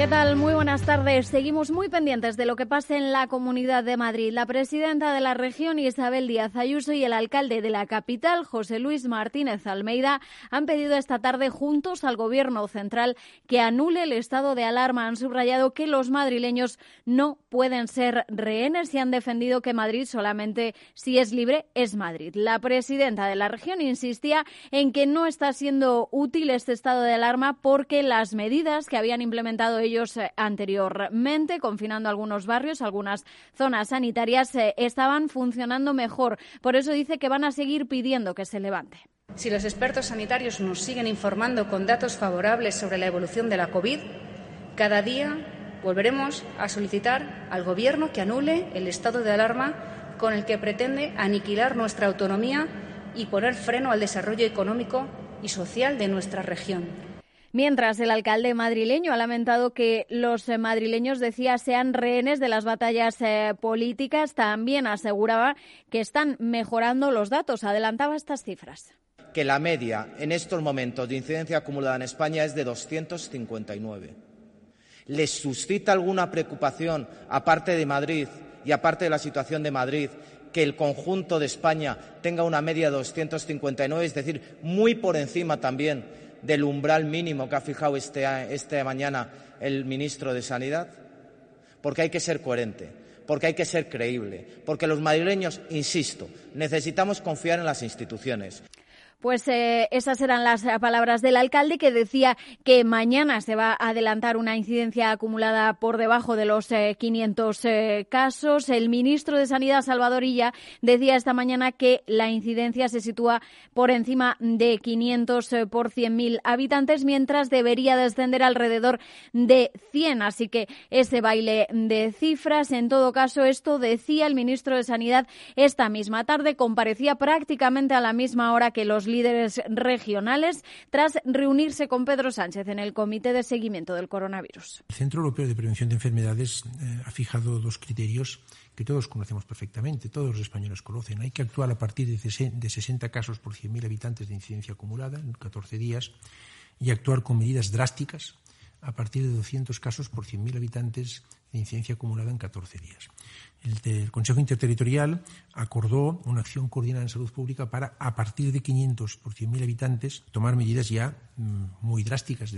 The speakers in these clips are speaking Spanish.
¿Qué tal? Muy buenas tardes. Seguimos muy pendientes de lo que pase en la Comunidad de Madrid. La presidenta de la región, Isabel Díaz Ayuso, y el alcalde de la capital, José Luis Martínez Almeida, han pedido esta tarde juntos al Gobierno central que anule el estado de alarma. Han subrayado que los madrileños no pueden ser rehenes y han defendido que Madrid solamente si es libre es Madrid. La presidenta de la región insistía en que no está siendo útil este estado de alarma porque las medidas que habían implementado ellos eh, anteriormente, confinando algunos barrios, algunas zonas sanitarias, eh, estaban funcionando mejor. Por eso dice que van a seguir pidiendo que se levante. Si los expertos sanitarios nos siguen informando con datos favorables sobre la evolución de la COVID, cada día volveremos a solicitar al Gobierno que anule el estado de alarma con el que pretende aniquilar nuestra autonomía y poner freno al desarrollo económico y social de nuestra región. Mientras el alcalde madrileño ha lamentado que los eh, madrileños, decía, sean rehenes de las batallas eh, políticas, también aseguraba que están mejorando los datos. Adelantaba estas cifras. Que la media en estos momentos de incidencia acumulada en España es de 259. ¿Les suscita alguna preocupación, aparte de Madrid y aparte de la situación de Madrid, que el conjunto de España tenga una media de 259, es decir, muy por encima también del umbral mínimo que ha fijado este, esta mañana el ministro de Sanidad? Porque hay que ser coherente, porque hay que ser creíble, porque los madrileños, insisto, necesitamos confiar en las instituciones. Pues eh, esas eran las eh, palabras del alcalde que decía que mañana se va a adelantar una incidencia acumulada por debajo de los 500 eh, casos. El ministro de Sanidad, Salvador Illa, decía esta mañana que la incidencia se sitúa por encima de 500 por 100.000 habitantes, mientras debería descender alrededor de 100. Así que ese baile de cifras, en todo caso, esto decía el ministro de Sanidad esta misma tarde, comparecía prácticamente a la misma hora que los líderes regionales tras reunirse con Pedro Sánchez en el Comité de Seguimiento del Coronavirus. El Centro Europeo de Prevención de Enfermedades eh, ha fijado dos criterios que todos conocemos perfectamente, todos los españoles conocen. Hay que actuar a partir de 60 casos por 100.000 habitantes de incidencia acumulada en 14 días y actuar con medidas drásticas a partir de 200 casos por 100.000 habitantes de incidencia acumulada en 14 días. El, Consejo Interterritorial acordó una acción coordinada en salud pública para, a partir de 500 por 100.000 habitantes, tomar medidas ya mm, muy drásticas.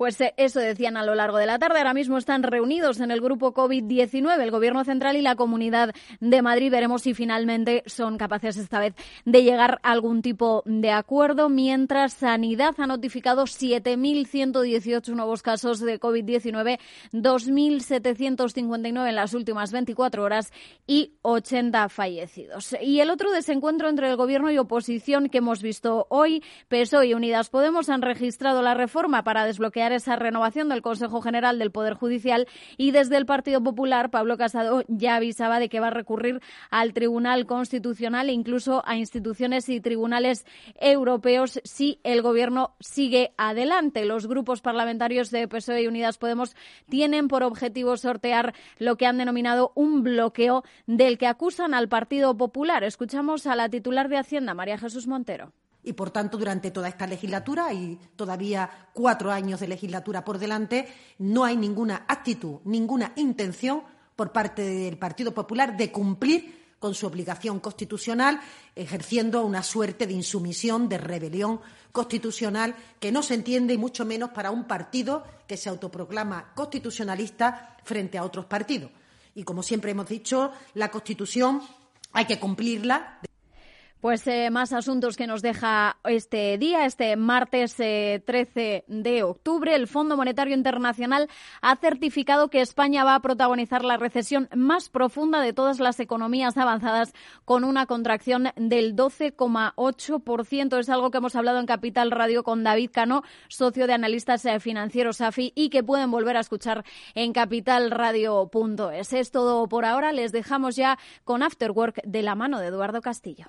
Pues eh, eso decían a lo largo de la tarde. Ahora mismo están reunidos en el grupo COVID-19 el Gobierno Central y la Comunidad de Madrid. Veremos si finalmente son capaces esta vez de llegar a algún tipo de acuerdo. Mientras Sanidad ha notificado 7.118 nuevos casos de COVID-19, 2.759 en las últimas 24 horas y 80 fallecidos. Y el otro desencuentro entre el Gobierno y oposición que hemos visto hoy, PSOE y Unidas Podemos han registrado la reforma para desbloquear esa renovación del Consejo General del Poder Judicial y desde el Partido Popular Pablo Casado ya avisaba de que va a recurrir al Tribunal Constitucional e incluso a instituciones y tribunales europeos si el Gobierno sigue adelante. Los grupos parlamentarios de PSOE y Unidas Podemos tienen por objetivo sortear lo que han denominado un bloqueo del que acusan al Partido Popular. Escuchamos a la titular de Hacienda, María Jesús Montero y, por tanto, durante toda esta legislatura y todavía cuatro años de legislatura por delante, no hay ninguna actitud, ninguna intención por parte del Partido Popular de cumplir con su obligación constitucional, ejerciendo una suerte de insumisión, de rebelión constitucional que no se entiende y mucho menos para un partido que se autoproclama constitucionalista frente a otros partidos. Y como siempre hemos dicho, la Constitución hay que cumplirla. Pues eh, más asuntos que nos deja este día, este martes 13 eh, de octubre. El Fondo Monetario Internacional ha certificado que España va a protagonizar la recesión más profunda de todas las economías avanzadas con una contracción del 12,8%. Es algo que hemos hablado en Capital Radio con David Cano, socio de analistas eh, financieros AFI y que pueden volver a escuchar en capitalradio.es. Es todo por ahora. Les dejamos ya con Afterwork de la mano de Eduardo Castillo.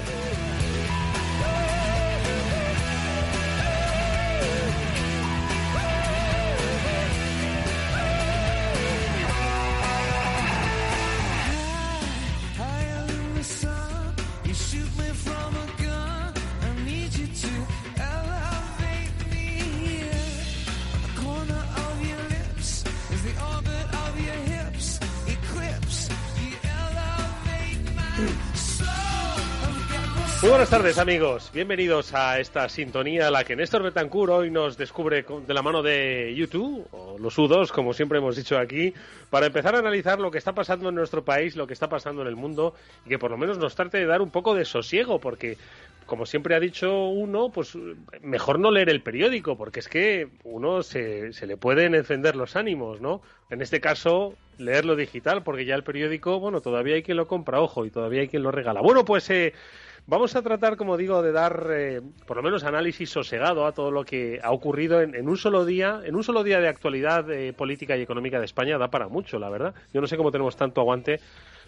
Tardes amigos, bienvenidos a esta sintonía a la que Néstor Betancur hoy nos descubre de la mano de YouTube, o los U2, como siempre hemos dicho aquí, para empezar a analizar lo que está pasando en nuestro país, lo que está pasando en el mundo, y que por lo menos nos trate de dar un poco de sosiego, porque como siempre ha dicho uno, pues mejor no leer el periódico, porque es que uno se, se le pueden encender los ánimos, ¿no? En este caso, leerlo digital, porque ya el periódico, bueno, todavía hay quien lo compra, ojo, y todavía hay quien lo regala. Bueno, pues eh, vamos a tratar, como digo, de dar eh, por lo menos análisis sosegado a todo lo que ha ocurrido en, en un solo día, en un solo día de actualidad eh, política y económica de España, da para mucho, la verdad. Yo no sé cómo tenemos tanto aguante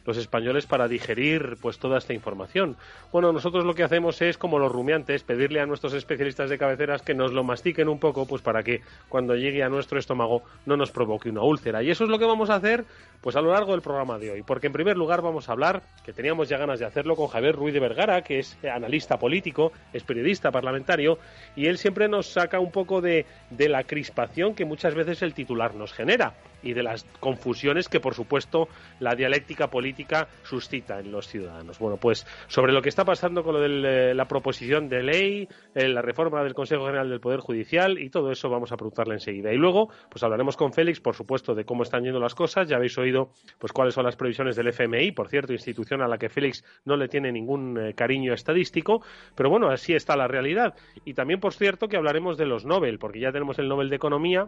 los españoles para digerir pues toda esta información. Bueno, nosotros lo que hacemos es como los rumiantes, pedirle a nuestros especialistas de cabeceras que nos lo mastiquen un poco pues para que cuando llegue a nuestro estómago no nos provoque una úlcera. Y eso es lo que vamos a hacer pues a lo largo del programa de hoy, porque en primer lugar vamos a hablar, que teníamos ya ganas de hacerlo con Javier Ruiz de Vergara, que es analista político, es periodista parlamentario y él siempre nos saca un poco de, de la crispación que muchas veces el titular nos genera y de las confusiones que, por supuesto, la dialéctica política suscita en los ciudadanos. Bueno, pues sobre lo que está pasando con lo de la proposición de ley, eh, la reforma del Consejo General del Poder Judicial y todo eso vamos a preguntarle enseguida. Y luego, pues hablaremos con Félix, por supuesto, de cómo están yendo las cosas. Ya habéis oído, pues cuáles son las previsiones del FMI, por cierto, institución a la que Félix no le tiene ningún eh, cariño estadístico, pero bueno, así está la realidad. Y también, por cierto, que hablaremos de los Nobel, porque ya tenemos el Nobel de Economía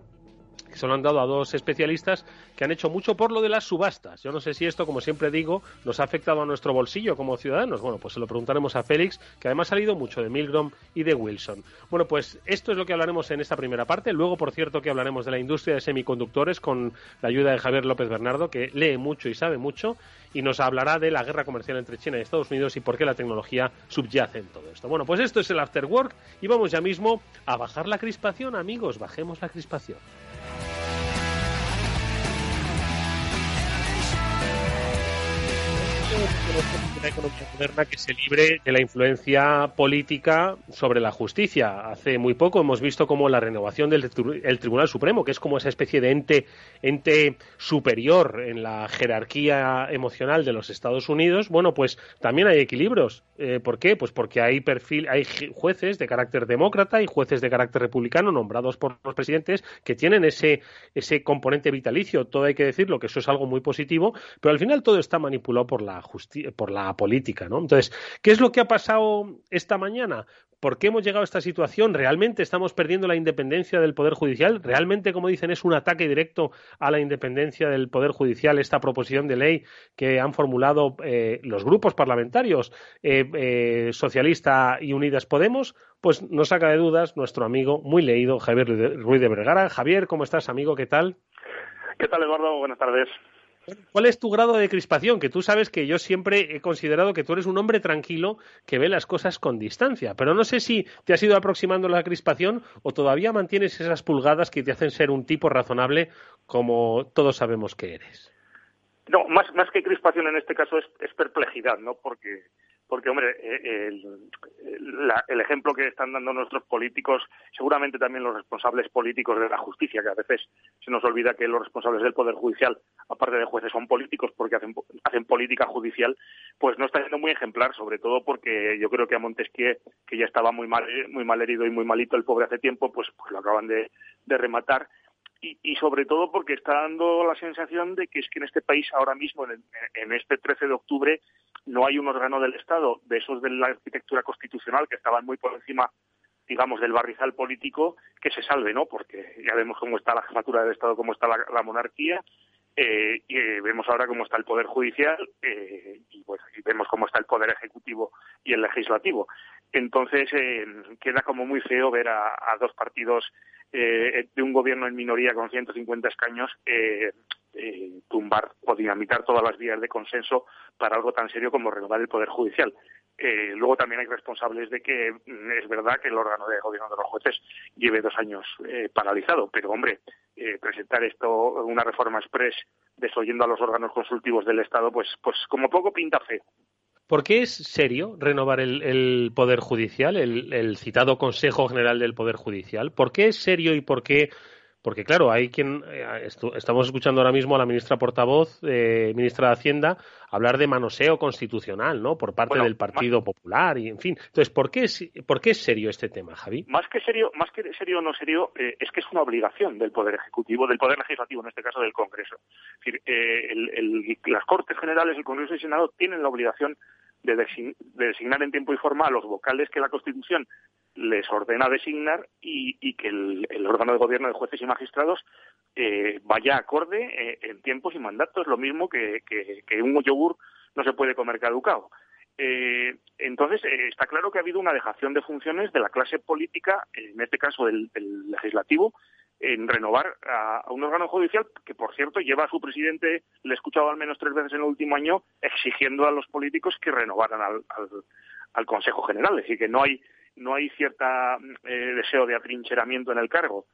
que se lo han dado a dos especialistas que han hecho mucho por lo de las subastas. Yo no sé si esto, como siempre digo, nos ha afectado a nuestro bolsillo como ciudadanos. Bueno, pues se lo preguntaremos a Félix, que además ha salido mucho de Milgrom y de Wilson. Bueno, pues esto es lo que hablaremos en esta primera parte. Luego, por cierto, que hablaremos de la industria de semiconductores con la ayuda de Javier López Bernardo, que lee mucho y sabe mucho y nos hablará de la guerra comercial entre China y Estados Unidos y por qué la tecnología subyace en todo esto. Bueno, pues esto es el After Work y vamos ya mismo a bajar la crispación, amigos, bajemos la crispación. Gracias. Una economía moderna que se libre de la influencia política sobre la justicia. Hace muy poco hemos visto como la renovación del el Tribunal Supremo, que es como esa especie de ente, ente superior en la jerarquía emocional de los Estados Unidos, bueno, pues también hay equilibrios. Eh, ¿Por qué? Pues porque hay perfil, hay jueces de carácter demócrata y jueces de carácter republicano nombrados por los presidentes que tienen ese, ese componente vitalicio. Todo hay que decirlo, que eso es algo muy positivo, pero al final todo está manipulado por la por la política, ¿no? Entonces, ¿qué es lo que ha pasado esta mañana? ¿Por qué hemos llegado a esta situación? ¿Realmente estamos perdiendo la independencia del Poder Judicial? ¿Realmente, como dicen, es un ataque directo a la independencia del Poder Judicial esta proposición de ley que han formulado eh, los grupos parlamentarios eh, eh, Socialista y Unidas Podemos? Pues nos saca de dudas nuestro amigo muy leído Javier Ruiz de Vergara. Javier, ¿cómo estás, amigo? ¿Qué tal? ¿Qué tal, Eduardo? Buenas tardes. ¿Cuál es tu grado de crispación? Que tú sabes que yo siempre he considerado que tú eres un hombre tranquilo que ve las cosas con distancia, pero no sé si te has ido aproximando la crispación o todavía mantienes esas pulgadas que te hacen ser un tipo razonable como todos sabemos que eres. No, más, que crispación en este caso es, es perplejidad, ¿no? Porque porque, hombre, eh, el, ejemplo que están dando nuestros políticos, seguramente también los responsables políticos de la justicia, que a veces se nos olvida que los responsables del Poder Judicial, aparte de jueces, son políticos porque hacen, hacen política judicial, pues no está siendo muy ejemplar, sobre todo porque yo creo que a Montesquieu, que ya estaba muy mal, muy mal herido y muy malito el pobre hace tiempo, pues, pues lo acaban de, rematar. Y, sobre todo porque está dando la sensación de que es que en este país ahora mismo, en, en, este 13 de octubre, no hay un órgano del Estado, de esos de la arquitectura constitucional, que estaban muy por encima, digamos, del barrizal político, que se salve, ¿no? Porque ya vemos cómo está la jefatura del Estado, cómo está la, monarquía, eh, y eh, vemos ahora cómo está el Poder Judicial eh, y, pues, y vemos cómo está el Poder Ejecutivo y el Legislativo. Entonces, queda como muy feo ver a, dos partidos de un gobierno en minoría con 150 escaños eh, tumbar o dinamitar todas las vías de consenso para algo tan serio como renovar el Poder Judicial. Eh, luego también hay responsables de que mm, es verdad que el órgano de gobierno de los jueces lleve dos años eh, paralizado, pero hombre, presentar esto, una reforma express desoyendo a los órganos consultivos del Estado, pues, pues como poco pinta feo. ¿Por qué es serio renovar el, Poder Judicial, el, citado Consejo General del Poder Judicial? ¿Por qué es serio y por qué porque claro, hay quien eh, estamos escuchando ahora mismo a la ministra portavoz, eh, ministra de Hacienda, hablar de manoseo constitucional, ¿no? Por parte del Partido Popular y en fin. Entonces, ¿por qué es por qué es serio este tema, Javi? Más que serio, más que serio o no serio, eh, es que es una obligación del Poder Ejecutivo, del Poder Legislativo, en este caso del Congreso. Es decir, las Cortes Generales, el Congreso y el Senado tienen la obligación de, designar en tiempo y forma a los vocales que la Constitución les ordena designar y, que el, órgano de gobierno de jueces y magistrados eh, vaya acorde eh, en tiempos y mandatos, lo mismo que, un yogur no se puede comer caducado. Eh, entonces, está claro que ha habido una dejación de funciones de la clase política, en este caso del, legislativo, en renovar a, un órgano judicial que, por cierto, lleva a su presidente, le he escuchado al menos tres veces en el último año, exigiendo a los políticos que renovaran al, al Consejo General. Es decir, que no hay no hay cierta eh, deseo de atrincheramiento en el cargo.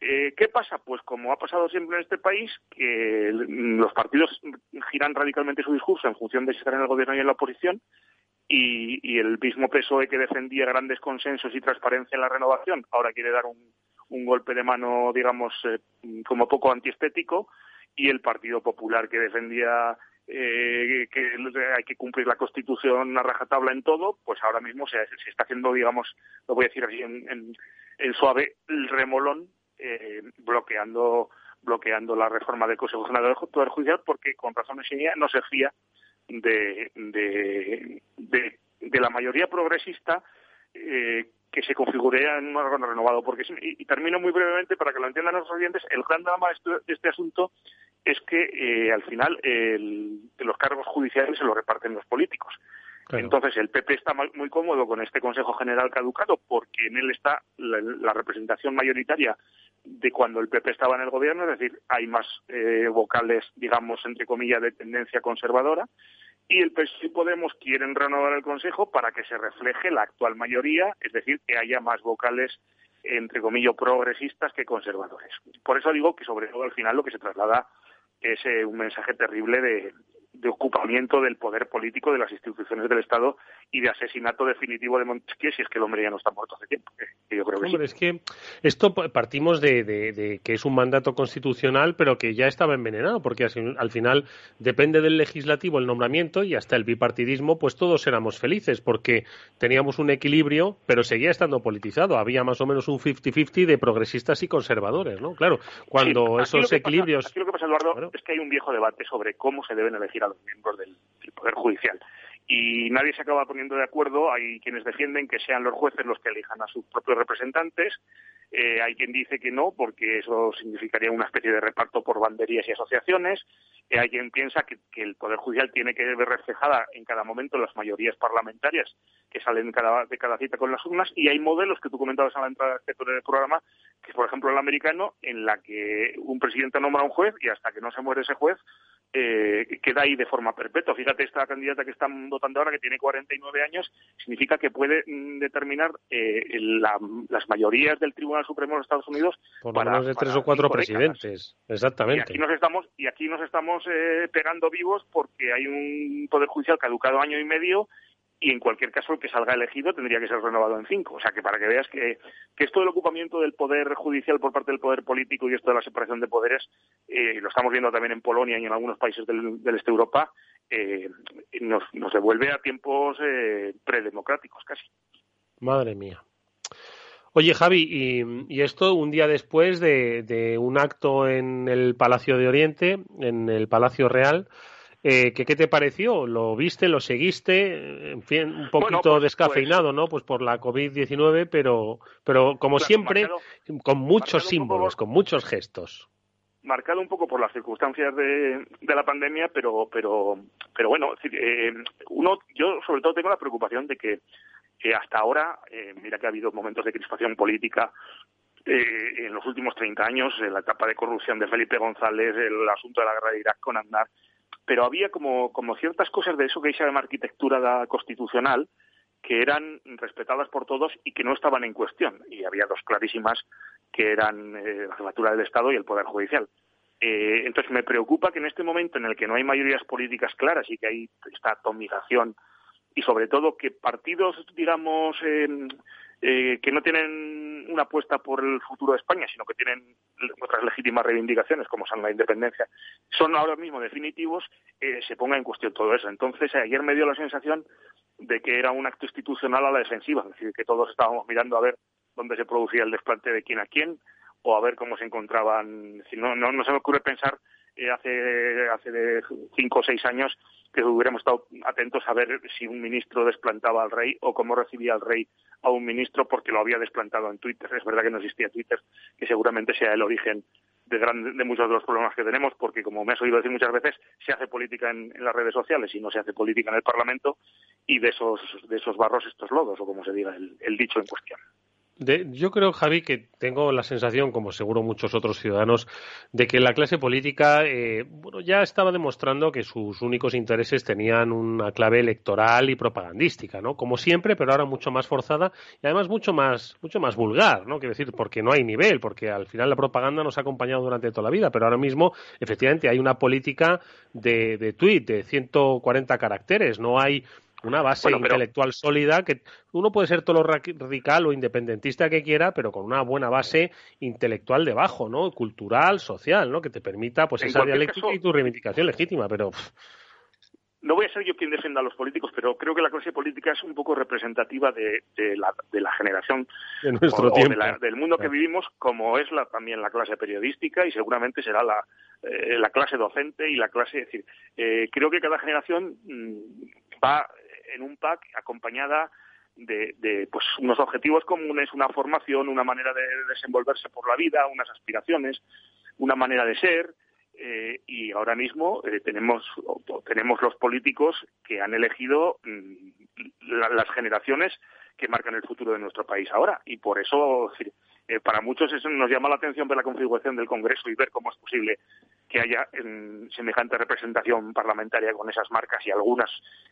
Eh, ¿Qué pasa? Pues como ha pasado siempre en este país, que los partidos giran radicalmente su discurso en función de si están en el gobierno y en la oposición, y, el mismo PSOE que defendía grandes consensos y transparencia en la renovación, ahora quiere dar un, golpe de mano, digamos, eh, como poco antiestético, y el Partido Popular que defendía eh, que hay que cumplir la Constitución a rajatabla en todo, pues ahora mismo se, está haciendo, digamos, lo voy a decir así en, suave, el remolón, eh, bloqueando bloqueando la reforma del Consejo General del Poder Judicial porque con razones no se fía de, de, de, la mayoría progresista eh, que se configure en un órgano renovado. Porque, y, termino muy brevemente para que lo entiendan los oyentes, el gran drama de este asunto es que eh, al final los cargos judiciales se los reparten los políticos. Entonces el PP está muy cómodo con este Consejo General caducado porque en él está la, representación mayoritaria de cuando el PP estaba en el gobierno, es decir, hay más eh, vocales, digamos, entre comillas, de tendencia conservadora, y el PSOE y Podemos quieren renovar el Consejo para que se refleje la actual mayoría, es decir, que haya más vocales entre comillas progresistas que conservadores. Por eso digo que sobre todo al final lo que se traslada es eh, un mensaje terrible de, de ocupamiento del poder político de las instituciones del Estado y de asesinato definitivo de Montesquieu si es que el hombre ya no está muerto hace tiempo. yo creo que Hombre, es que esto partimos de, que es un mandato constitucional, pero que ya estaba envenenado, porque al final depende del legislativo el nombramiento y hasta el bipartidismo, pues todos éramos felices, porque teníamos un equilibrio, pero seguía estando politizado. Había más o menos un 50-50 de progresistas y conservadores, ¿no? Claro, cuando esos equilibrios. aquí lo que pasa, Eduardo, es que hay un viejo debate sobre cómo se deben elegir a los miembros del, Poder Judicial y nadie se acaba poniendo de acuerdo. Hay quienes defienden que sean los jueces los que elijan a sus propios representantes. Eh, hay quien dice que no, porque eso significaría una especie de reparto por banderías y asociaciones. Eh, hay quien piensa que, el Poder Judicial tiene que ver reflejada en cada momento las mayorías parlamentarias que salen de cada cita con las urnas. Y hay modelos que tú comentabas a la entrada del este programa, que por ejemplo, el americano, en la que un presidente nombra a un juez y hasta que no se muere ese juez, eh, queda ahí de forma perpetua. Fíjate, esta candidata que están votando ahora, que tiene 49 años, significa que puede mm, determinar eh, las mayorías del Tribunal Supremo de los Estados Unidos por para, de tres o cuatro presidentes. Exactamente. Y aquí nos estamos, y aquí nos estamos eh, pegando vivos porque hay un Poder Judicial caducado año y medio y en cualquier caso el que salga elegido tendría que ser renovado en cinco. O sea que para que veas que, esto del ocupamiento del poder judicial por parte del poder político y esto de la separación de poderes, eh, lo estamos viendo también en Polonia y en algunos países del, este de Europa, eh, nos, nos, devuelve a tiempos eh, predemocráticos casi. Madre mía. Oye, Javi, y, esto un día después de, de, un acto en el Palacio de Oriente, en el Palacio Real, eh, ¿qué, te pareció? ¿Lo viste? ¿Lo seguiste? En fin, un poquito pues, pues descafeinado, ¿no? Pues por la COVID-19, pero, pero como siempre, con muchos símbolos, con muchos gestos. Marcado un poco por las circunstancias de, de la pandemia, pero, pero, pero bueno, eh, uno, yo sobre todo tengo la preocupación de que, hasta ahora, eh, mira que ha habido momentos de crispación política eh, en los últimos 30 años, la etapa de corrupción de Felipe González, el asunto de la guerra de Irak con Aznar, pero había como, ciertas cosas de eso que se llama arquitectura constitucional que eran respetadas por todos y que no estaban en cuestión. Y había dos clarísimas que eran eh, la jefatura del Estado y el Poder Judicial. Eh, entonces me preocupa que en este momento en el que no hay mayorías políticas claras y que hay esta atomización y sobre todo que partidos, digamos, eh, eh, que no tienen una apuesta por el futuro de España, sino que tienen otras legítimas reivindicaciones, como son la independencia, son ahora mismo definitivos, eh, se ponga en cuestión todo eso. Entonces, ayer me dio la sensación de que era un acto institucional a la defensiva, es decir, que todos estábamos mirando a ver dónde se producía el desplante de quién a quién o a ver cómo se encontraban. No, no, no se me ocurre pensar eh, hace, hace cinco o seis años que hubiéramos estado atentos a ver si un ministro desplantaba al rey o cómo recibía al rey a un ministro porque lo había desplantado en Twitter. Es verdad que no existía Twitter, que seguramente sea el origen de, de muchos de los problemas que tenemos, porque como me has oído decir muchas veces, se hace política en, las redes sociales y no se hace política en el Parlamento, y de esos, de esos barros estos lodos, o como se diga el dicho en cuestión yo creo, Javi, que tengo la sensación, como seguro muchos otros ciudadanos, de que la clase política eh, bueno, ya estaba demostrando que sus únicos intereses tenían una clave electoral y propagandística, ¿no? Como siempre, pero ahora mucho más forzada y además mucho más, mucho más vulgar, ¿no? Quiero decir, porque no hay nivel, porque al final la propaganda nos ha acompañado durante toda la vida, pero ahora mismo, efectivamente, hay una política de, de tweet de 140 caracteres, no hay una base intelectual sólida que uno puede ser todo lo radical o independentista que quiera, pero con una buena base intelectual debajo, ¿no? Cultural, social, ¿no? Que te permita pues esa dialéctica y tu reivindicación legítima, pero no voy a ser yo quien defienda a los políticos, pero creo que la clase política es un poco representativa de, la, de la, generación de nuestro tiempo. del mundo que vivimos, como es la, también la clase periodística y seguramente será la, eh, la clase docente y la clase. Es decir, eh, creo que cada generación mm, va en un pack acompañada de, de, pues unos objetivos comunes, una formación, una manera de desenvolverse por la vida, unas aspiraciones, una manera de ser. Eh, y ahora mismo eh, tenemos tenemos los políticos que han elegido mm, las generaciones que marcan el futuro de nuestro país ahora y por eso eh, para muchos eso nos llama la atención ver la configuración del Congreso y ver cómo es posible que haya semejante representación parlamentaria con esas marcas y algunas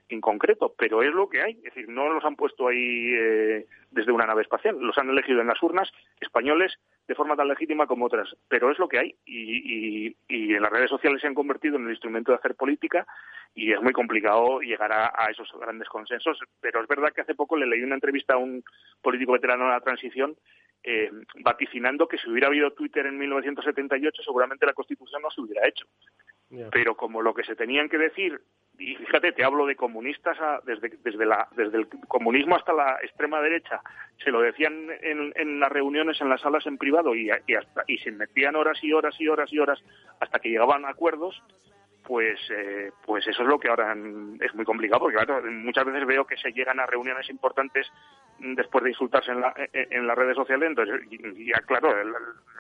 en concreto, pero es lo que hay. Es decir, no los han puesto ahí eh, desde una nave espacial, los han elegido en las urnas españoles de forma tan legítima como otras, pero es lo que hay. Y, en las redes sociales se han convertido en el instrumento de hacer política y es muy complicado llegar a, a, esos grandes consensos, pero es verdad que hace poco le leí una entrevista a un político veterano de la transición eh, vaticinando que si hubiera habido Twitter en 1978 seguramente la Constitución no se hubiera hecho. Pero como lo que se tenían que decir, y fíjate, te hablo de comunistas desde, desde, la, desde el comunismo hasta la extrema derecha, se lo decían en, en las reuniones, en las salas en privado y, y, hasta, y se metían horas y horas y horas y horas hasta que llegaban a acuerdos, pues, eh, pues eso es lo que ahora es muy complicado, porque muchas veces veo que se llegan a reuniones importantes después de insultarse en, en las redes sociales, entonces ya claro,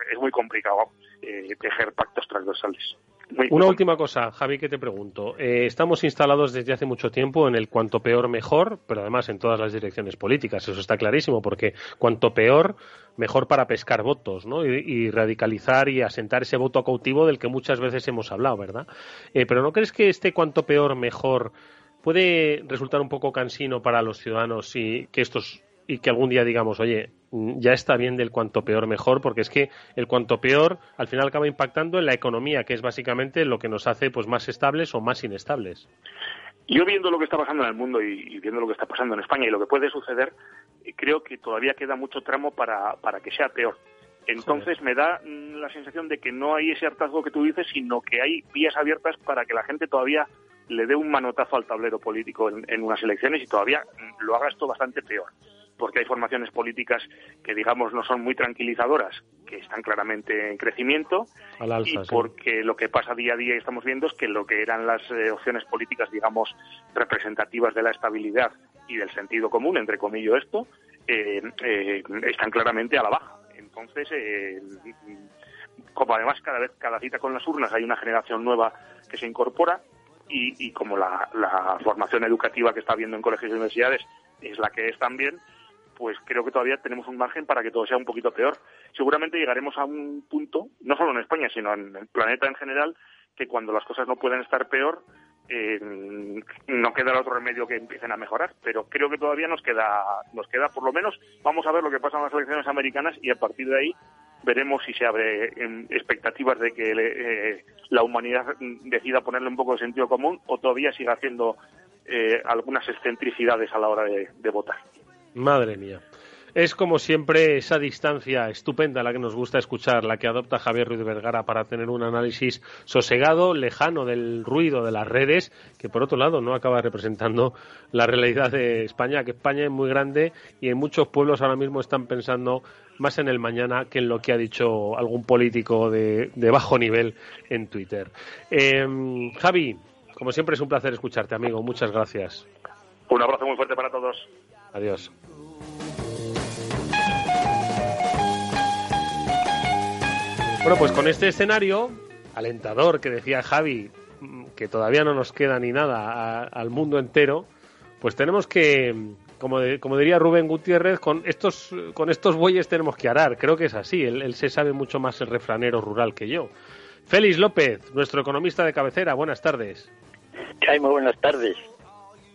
es muy complicado eh, tejer pactos transversales. Una última cosa, Javi, que te pregunto. Eh, estamos instalados desde hace mucho tiempo en el cuanto peor mejor, pero además en todas las direcciones políticas. Eso está clarísimo, porque cuanto peor, mejor para pescar votos, ¿no? Y, radicalizar y asentar ese voto cautivo del que muchas veces hemos hablado, ¿verdad? Eh, pero ¿no crees que este cuanto peor mejor puede resultar un poco cansino para los ciudadanos y que estos y que algún día digamos, oye, mm, ya está bien del cuanto peor mejor, porque es que el cuanto peor al final acaba impactando en la economía, que es básicamente lo que nos hace pues más estables o más inestables. Yo viendo lo que está pasando en el mundo y, viendo lo que está pasando en España y lo que puede suceder, eh, creo que todavía queda mucho tramo para, para que sea peor. Entonces me da mm, la sensación de que no hay ese hartazgo que tú dices, sino que hay vías abiertas para que la gente todavía le dé un manotazo al tablero político en, unas elecciones y todavía mm, lo haga esto bastante peor porque hay formaciones políticas que, digamos, no son muy tranquilizadoras, que están claramente en crecimiento, y porque lo que pasa día a día y estamos viendo es que lo que eran las eh, opciones políticas, digamos, representativas de la estabilidad y del sentido común, entre comillas esto, eh, eh, están claramente a la baja. Entonces, como además cada vez, cada cita con las urnas hay una generación nueva que se incorpora, y, como la, formación educativa que está habiendo en colegios y universidades es la que es también, pues creo que todavía tenemos un margen para que todo sea un poquito peor. Seguramente llegaremos a un punto, no solo en España, sino en el planeta en general, que cuando las cosas no pueden estar peor, eh, no queda otro remedio que empiecen a mejorar. Pero creo que todavía nos queda, nos queda, por lo menos, vamos a ver lo que pasa en las elecciones americanas y a partir de ahí veremos si se abre expectativas de que eh, la humanidad decida ponerle un poco de sentido común o todavía siga haciendo eh, algunas excentricidades a la hora de, votar. Madre mía. Es como siempre esa distancia estupenda la que nos gusta escuchar, la que adopta Javier Ruiz Vergara para tener un análisis sosegado, lejano del ruido de las redes, que por otro lado no acaba representando la realidad de España, que España es muy grande y en muchos pueblos ahora mismo están pensando más en el mañana que en lo que ha dicho algún político de, bajo nivel en Twitter. Em, Javi, como siempre es un placer escucharte, amigo. Muchas gracias. Un abrazo muy fuerte para todos. Adiós. Bueno, pues con este escenario alentador que decía Javi, mm, que todavía no nos queda ni nada al mundo entero, pues tenemos que, como, como diría Rubén Gutiérrez, con estos, con estos bueyes tenemos que arar. Creo que es así. Él, se sabe mucho más el refranero rural que yo. Félix López, nuestro economista de cabecera. Buenas tardes. hay muy buenas tardes.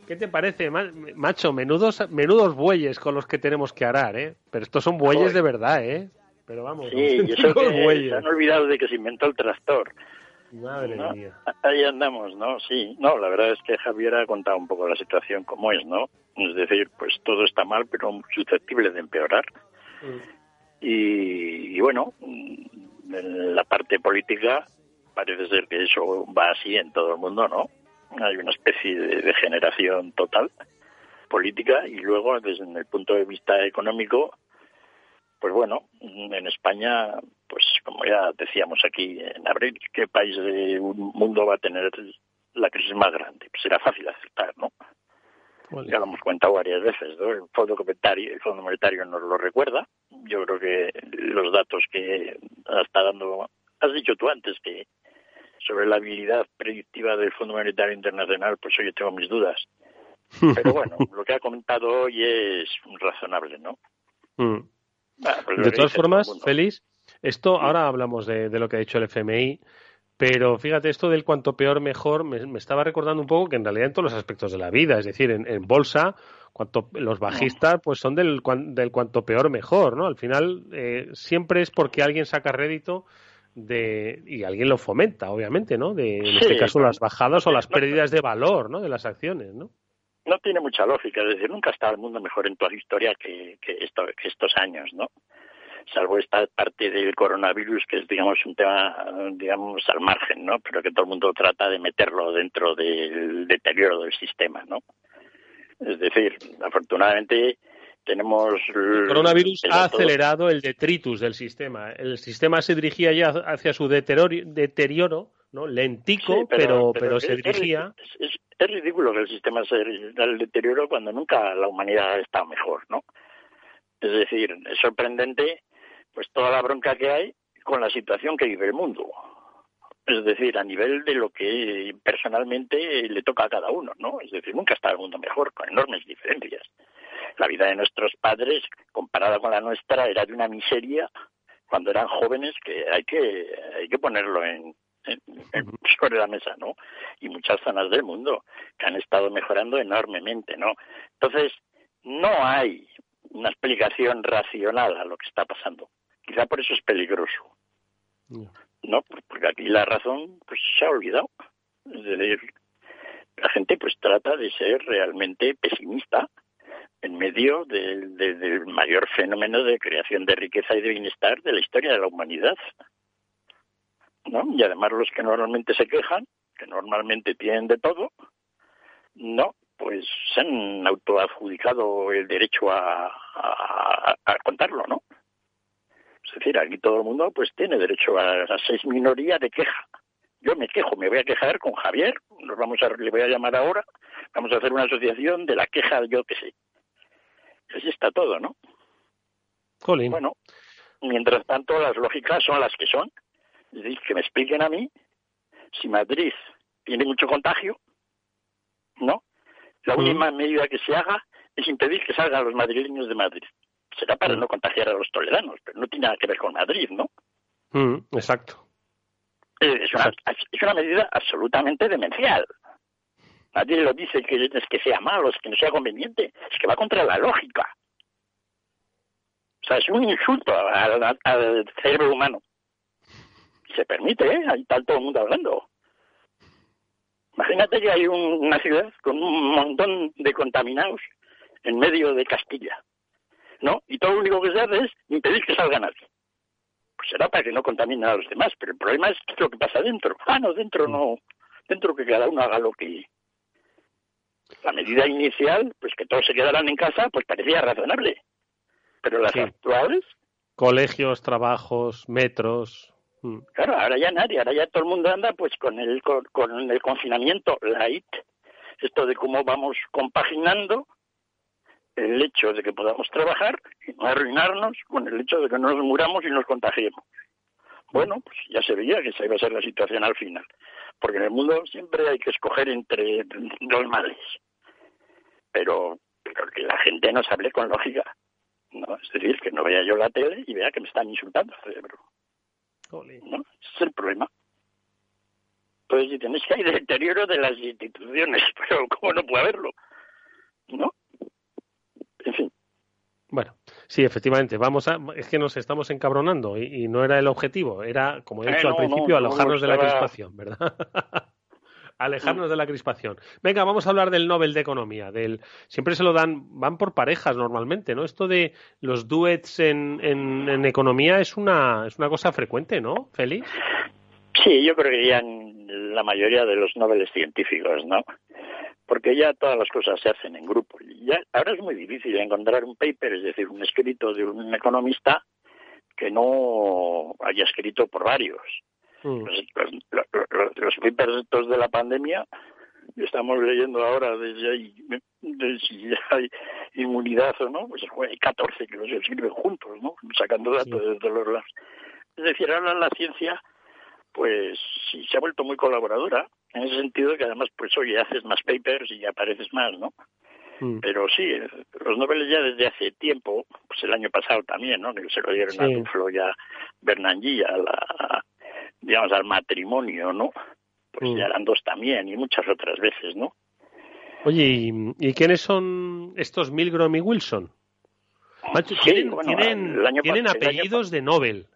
¿Qué te parece, macho? Menudos, menudos bueyes con los que tenemos que arar, ¿eh? Pero estos son bueyes de verdad, ¿eh? Pero vamos, sí, eso que se han olvidado de que se inventó el tractor. Madre mía. Ahí andamos, ¿no? Sí, no, la verdad es que Javier ha contado un poco la situación como es, ¿no? Es decir, pues todo está mal, pero susceptible de empeorar. Mm. Y, bueno, en la parte política parece ser que eso va así en todo el mundo, ¿no? Hay una especie de degeneración total política y luego desde el punto de vista económico pues bueno, en España, pues como ya decíamos aquí en abril, ¿qué país del mundo va a tener la crisis más grande? Pues será fácil aceptar, ¿no? Ya lo hemos comentado varias veces, ¿no? El Fondo Monetario, el Fondo Monetario nos lo recuerda. Yo creo que los datos que está dando, has dicho tú antes que sobre la habilidad predictiva del Fondo Monetario Internacional, pues yo tengo mis dudas. Pero bueno, lo que ha comentado hoy es razonable, ¿no? Mm. Ah, pues de todas formas, Félix, esto ahora hablamos de, lo que ha dicho el FMI, pero fíjate, esto del cuanto peor mejor me, estaba recordando un poco que en realidad en todos los aspectos de la vida, es decir, en, bolsa, cuanto, los bajistas pues son del, del cuanto peor mejor, ¿no? Al final eh, siempre es porque alguien saca rédito de y alguien lo fomenta, obviamente, ¿no? De, en este caso las bajadas o las pérdidas de valor, ¿no? De las acciones, ¿no? no tiene mucha lógica. Es decir, nunca ha estado el mundo mejor en toda la historia que, estos años, ¿no? Salvo esta parte del coronavirus, que es, digamos, un tema, digamos, al margen, ¿no? Pero que todo el mundo trata de meterlo dentro del deterioro del sistema, ¿no? Es decir, afortunadamente tenemos... El coronavirus ha acelerado el detritus del sistema. El sistema se dirigía ya hacia su deterioro ¿no? Lentico, pero, pero, se dirigía. Es, ridículo que el sistema se el deterioro cuando nunca la humanidad ha estado mejor, ¿no? Es decir, es sorprendente pues toda la bronca que hay con la situación que vive el mundo. Es decir, a nivel de lo que personalmente le toca a cada uno, ¿no? Es decir, nunca está el mundo mejor, con enormes diferencias. La vida de nuestros padres, comparada con la nuestra, era de una miseria cuando eran jóvenes que hay que, hay que ponerlo en, sobre la mesa, ¿no? Y muchas zonas del mundo que han estado mejorando enormemente, ¿no? Entonces, no hay una explicación racional a lo que está pasando. Quizá por eso es peligroso. No, porque aquí la razón pues se ha olvidado. Es decir, la gente pues trata de ser realmente pesimista en medio del mayor fenómeno de creación de riqueza y de bienestar de la historia de la humanidad. ¿no? Y además los que normalmente se quejan, que normalmente tienen de todo, no, pues se han autoadjudicado el derecho a, contarlo, ¿no? Es decir, aquí todo el mundo pues tiene derecho a, a seis minorías de queja. Yo me quejo, me voy a quejar con Javier, nos vamos a, le voy a llamar ahora, vamos a hacer una asociación de la queja, yo que sé. Así está todo, ¿no? Bueno, mientras tanto las lógicas son las que son. Es decir, que me expliquen a mí si Madrid tiene mucho contagio, ¿no? La única medida que se haga es impedir que salgan los madrileños de Madrid. Será para no contagiar a los toleranos, pero no tiene nada que ver con Madrid, ¿no? exacto. Eh, es una, es una medida absolutamente demencial. Nadie lo dice que es que sea malo, es que no sea conveniente, es que va contra la lógica. O sea, es un insulto al, cerebro humano. Se permite, ¿eh? Ahí está todo el mundo hablando. Imagínate que hay una ciudad con un montón de contaminados en medio de Castilla, ¿no? Y todo lo único que se hace es impedir que salga nadie. Pues será para que no contamine a los demás, pero el problema es lo que pasa dentro. Ah, no, dentro no. Dentro que cada uno haga lo que... La medida inicial, pues que todos se quedaran en casa, pues parecía razonable. Pero las actuales... Colegios, trabajos, metros, Mm. Claro, ahora ya nadie, ahora ya todo el mundo anda pues con el, con, el confinamiento light, esto de cómo vamos compaginando el hecho de que podamos trabajar y no arruinarnos con el hecho de que no nos muramos y nos contagiemos. Bueno, pues ya se veía que esa iba a ser la situación al final, porque en el mundo siempre hay que escoger entre dos males, pero, pero que la gente nos hable con lógica, ¿no? es decir, que no vea yo la tele y vea que me están insultando el cerebro. ¿no? Ese es el problema. Pues si tenéis que hay deterioro de las instituciones, pero ¿cómo no puede haberlo? ¿No? En fin. Bueno, sí, efectivamente, vamos a, es que nos estamos encabronando y, no era el objetivo, era, como he dicho eh, al principio, alojarnos de la crispación, ¿verdad? alejarnos de la crispación. Venga, vamos a hablar del Nobel de Economía. Del, siempre se lo dan, van por parejas normalmente, ¿no? Esto de los duets en, en, economía es una, es una cosa frecuente, ¿no, Félix? Sí, yo creo que ya en la mayoría de los Nobel científicos, ¿no? Porque ya todas las cosas se hacen en grupo. Ya, ahora es muy difícil encontrar un paper, es decir, un escrito de un economista que no haya escrito por varios. Mm. Los, los, papers de la pandemia estamos leyendo ahora de si hay, de si hay inmunidad o no, pues hay 14 que los escriben juntos, ¿no? Sacando datos de desde los lados. Es decir, ahora la ciencia, pues sí, se ha vuelto muy colaboradora, en ese sentido que además, pues oye, haces más papers y apareces más, ¿no? Mm. Pero sí, los noveles ya desde hace tiempo, pues el año pasado también, ¿no? Que se lo dieron a Duflo y a a la, digamos, al matrimonio, ¿no? Pues mm. ya eran dos también y muchas otras veces, ¿no? Oye, ¿y, quiénes son estos Milgrom y Wilson? tienen, apellidos de Nobel.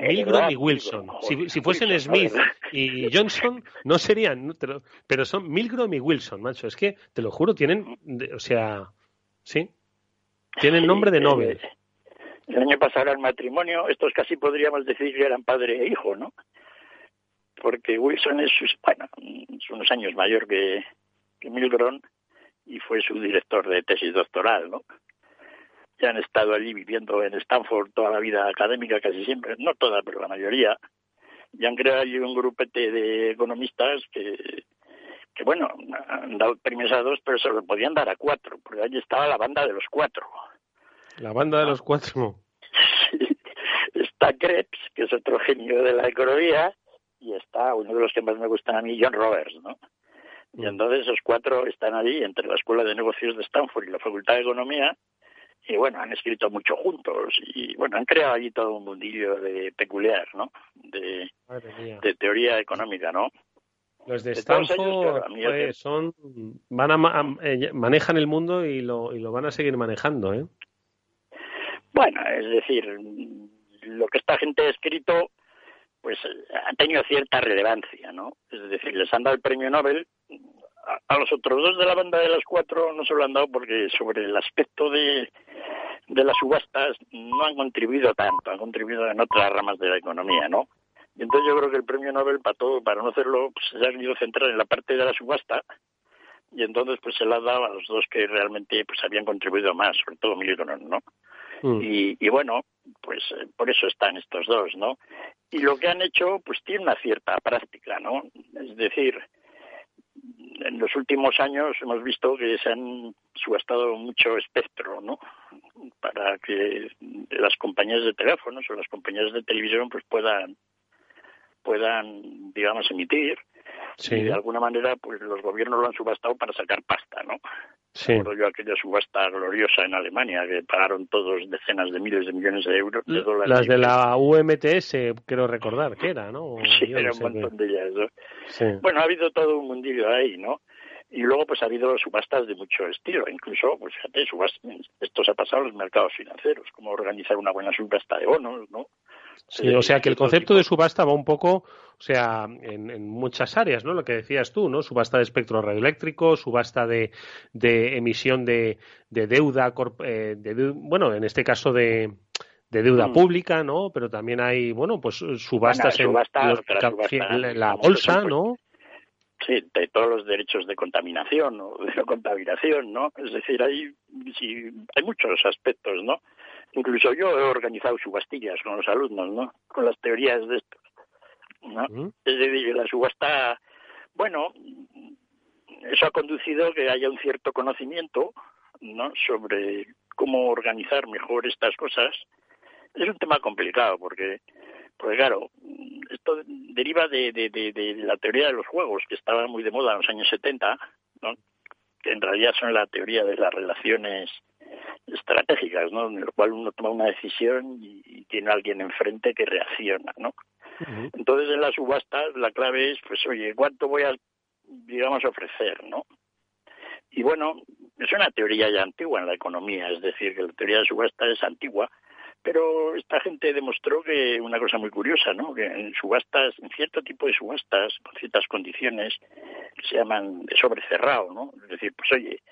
Milgrom y Wilson. Si, fuesen Smith y Johnson, no serían, pero son Milgrom y Wilson, macho. Es que, te lo juro, tienen, o sea, sí, tienen nombre de Nobel. Eh, el año pasado el matrimonio, estos casi podríamos decir que eran padre e hijo, ¿no? Porque Wilson es, bueno, es unos años mayor que, que Milgrom y fue su director de tesis doctoral, ¿no? Ya han estado allí viviendo en Stanford toda la vida académica, casi siempre, no toda, pero la mayoría. Y han creado allí un grupete de economistas que, que bueno, han dado premios a dos, pero se lo podían dar a cuatro, porque allí estaba la banda de los cuatro. La banda de los cuatro. Está Krebs, que es otro genio de la economía, y está uno de los que más me gustan a mí, John Roberts, ¿no? Y mm. entonces esos cuatro están allí entre la Escuela de Negocios de Stanford y la Facultad de Economía, y bueno, han escrito mucho juntos, y bueno, han creado allí todo un mundillo de peculiar, ¿no? De, de teoría económica, ¿no? Los de Stanford pues, son, van a, eh, manejan el mundo y lo, y lo van a seguir manejando, ¿eh? Bueno, es decir, lo que esta gente ha escrito, pues ha tenido cierta relevancia, ¿no? Es decir, les han dado el premio Nobel a, los otros dos de la banda de las cuatro no se lo han dado porque sobre el aspecto de, de las subastas no han contribuido tanto, han contribuido en otras ramas de la economía, ¿no? Y entonces yo creo que el premio Nobel para todo, para no hacerlo, pues se ha querido centrar en la parte de la subasta y entonces pues se la ha dado a los dos que realmente pues habían contribuido más, sobre todo Milton, ¿no? Mm. Y, y, bueno, pues eh, por eso están estos dos, ¿no? Y lo que han hecho pues tiene una cierta práctica, ¿no? Es decir, en los últimos años hemos visto que se han subastado mucho espectro, ¿no? Para que las compañías de teléfonos o las compañías de televisión pues puedan puedan digamos emitir y de alguna manera pues los gobiernos lo han subastado para sacar pasta, ¿no? Sí. Recuerdo yo aquella subasta gloriosa en Alemania que pagaron todos decenas de miles de millones de euros de dólares. Las de la UMTS, quiero recordar que era, ¿no? Sí, era un montón de ellas. ¿no? Bueno, ha habido todo un mundillo ahí, ¿no? Y luego pues ha habido subastas de mucho estilo, incluso, pues fíjate, subastas, esto se ha pasado en los mercados financieros, como organizar una buena subasta de bonos, ¿no? Sí, o sea que el concepto de subasta va un poco, o sea, en, muchas áreas, ¿no? Lo que decías tú, ¿no? Subasta de espectro radioeléctrico, subasta de, de emisión de, de deuda, eh, de, bueno, en este caso de, de deuda mm. pública, ¿no? Pero también hay, bueno, pues subastas en, la, bolsa, ¿no? Sí, de todos los derechos de contaminación o de contaminación, ¿no? Es decir, hay, sí, hay muchos aspectos, ¿no? Incluso yo he organizado subastillas con los alumnos, ¿no? Con las teorías de esto. ¿no? Es decir, la subasta, bueno, eso ha conducido a que haya un cierto conocimiento, ¿no? Sobre cómo organizar mejor estas cosas. Es un tema complicado porque, porque claro, esto deriva de, de, de, la teoría de los juegos, que estaba muy de moda en los años 70, ¿no? que en realidad son la teoría de las relaciones estratégicas, ¿no? En el cual uno toma una decisión y, tiene alguien enfrente que reacciona, ¿no? Entonces en las subastas la clave es, pues, oye, ¿cuánto voy a, digamos, ofrecer, ¿no? Y bueno, es una teoría ya antigua en la economía, es decir, que la teoría de subasta es antigua, pero esta gente demostró que una cosa muy curiosa, ¿no? Que en subastas, en cierto tipo de subastas, con ciertas condiciones que se llaman de sobre cerrado, ¿no? Es decir, pues oye,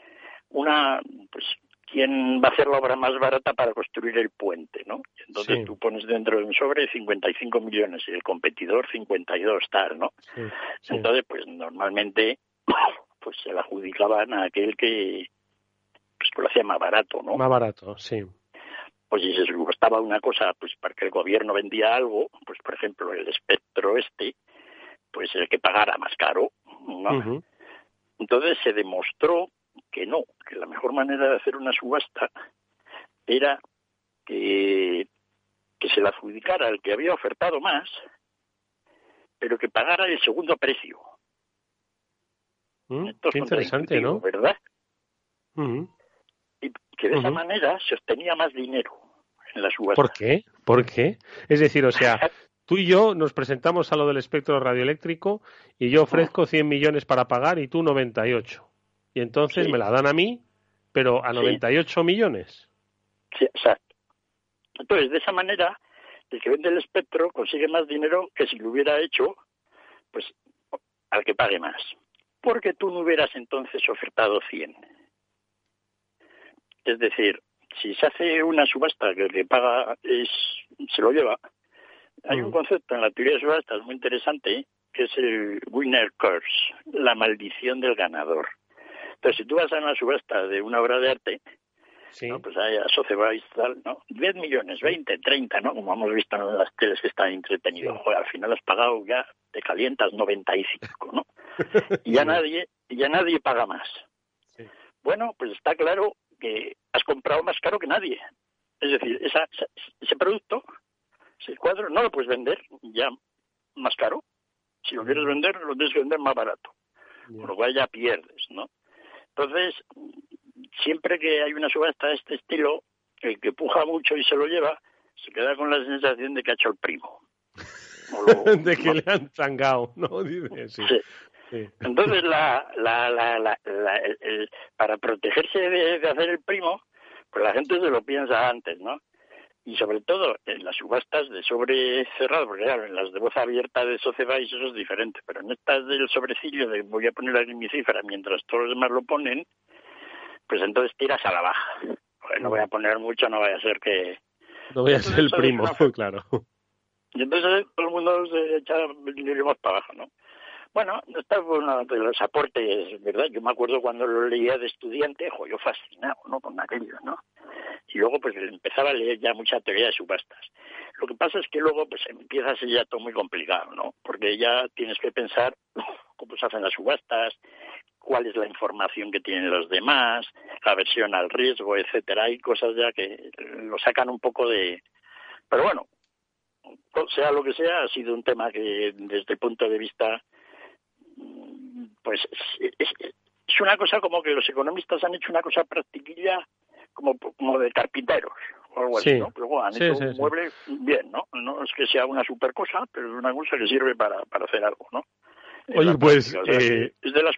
una, pues quién va a hacer la obra más barata para construir el puente, ¿no? Entonces tú pones dentro de un sobre 55 millones y el competidor 52 tal, ¿no? Entonces, pues normalmente pues se la adjudicaban a aquel que pues lo hacía más barato, ¿no? Más barato, sí. Pues si se gustaba una cosa, pues para que el gobierno vendía algo, pues por ejemplo el espectro este, pues el que pagara más caro, ¿no? Entonces se demostró que no, que la mejor manera de hacer una subasta era que, que se la adjudicara al que había ofertado más, pero que pagara el segundo precio. Mm, qué interesante, ¿no? ¿Verdad? Mm. Y que de esa manera se obtenía más dinero en la subasta. ¿Por qué? ¿Por qué? Es decir, o sea, tú y yo nos presentamos a lo del espectro radioeléctrico y yo ofrezco 100 millones para pagar y tú 98 y entonces me la dan a mí, pero a 98 millones. Sí, exacto. Entonces, de esa manera, el que vende el espectro consigue más dinero que si lo hubiera hecho, pues, al que pague más. Porque tú no hubieras entonces ofertado 100. Es decir, si se hace una subasta que el que paga es, se lo lleva, hay un mm. concepto en la teoría de subastas muy interesante que es el winner curse, la maldición del ganador. Entonces, si tú vas a una subasta de una obra de arte, ¿no? pues hay y tal, ¿no? 10 millones, 20, 30, ¿no? Como hemos visto en las teles que están entretenidos. al final has pagado ya, te calientas 95, ¿no? Y ya nadie, ya nadie paga más. Bueno, pues está claro que has comprado más caro que nadie. Es decir, esa, ese producto, ese cuadro, no lo puedes vender ya más caro. Si lo quieres vender, lo tienes que vender más barato. Por lo cual ya pierdes, ¿no? Entonces, siempre que hay una subasta de este estilo, el que puja mucho y se lo lleva, se queda con la sensación de que ha hecho el primo. de que le han changado, ¿no? sí. Entonces, la, la, la, para protegerse de, hacer el primo, pues la gente se lo piensa antes, ¿no? Y sobre todo en las subastas de sobre cerrado, porque claro, en las de voz abierta de Sociebais eso es diferente, pero en estas del sobrecillo de voy a poner aquí mi cifra mientras todos los demás lo ponen, pues entonces tiras a la baja. no voy a poner mucho, no vaya a ser que... No voy a ser el primo, claro. Y entonces todo el mundo se echa más para abajo, ¿no? Bueno, fue uno de los aportes, ¿verdad? Yo me acuerdo cuando lo leía de estudiante, jo, yo fascinado, ¿no? Con aquello, ¿no? Y luego, pues empezaba a leer ya mucha teoría de subastas. Lo que pasa es que luego, pues empieza a ser ya todo muy complicado, ¿no? Porque ya tienes que pensar cómo se hacen las subastas, cuál es la información que tienen los demás, la versión al riesgo, etcétera. Hay cosas ya que lo sacan un poco de... Pero bueno, sea lo que sea, ha sido un tema que desde el punto de vista pues es, una cosa como que los economistas han hecho una cosa practiquilla como, como de carpinteros o algo así, ¿no? Pero bueno, han hecho un mueble bien, ¿no? No es que sea una super cosa, pero es una cosa que sirve para, para hacer algo, ¿no? Oye, pues... Eh, es de las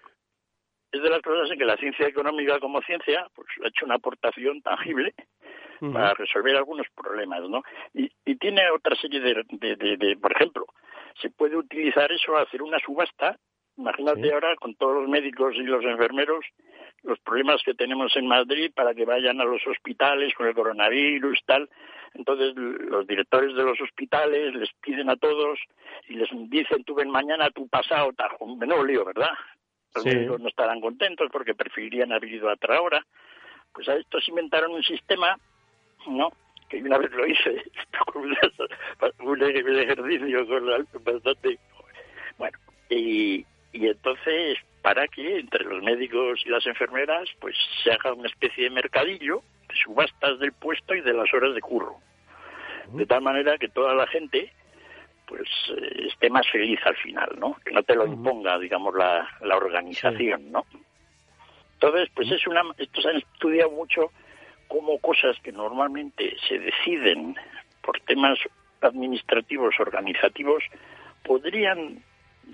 es de las cosas en que la ciencia económica como ciencia pues ha hecho una aportación tangible para resolver algunos problemas, ¿no? Y, y tiene otra serie de, de, de, por ejemplo, se puede utilizar eso a hacer una subasta Imagínate ahora con todos los médicos y los enfermeros los problemas que tenemos en Madrid para que vayan a los hospitales con el coronavirus y tal. Entonces los directores de los hospitales les piden a todos y les dicen tú ven mañana, tú pasado, tajo. Menudo lío, ¿verdad? Los médicos no estarán contentos porque preferirían haber ido a otra hora. Pues a estos inventaron un sistema, ¿no? Que una vez lo hice, un ejercicio bastante... Bueno, y, y entonces para que entre los médicos y las enfermeras pues se haga una especie de mercadillo de subastas del puesto y de las horas de curro. De tal manera que toda la gente pues eh, esté más feliz al final no que no te lo imponga digamos la, la organización no entonces pues es una estos han estudiado mucho cómo cosas que normalmente se deciden por temas administrativos organizativos podrían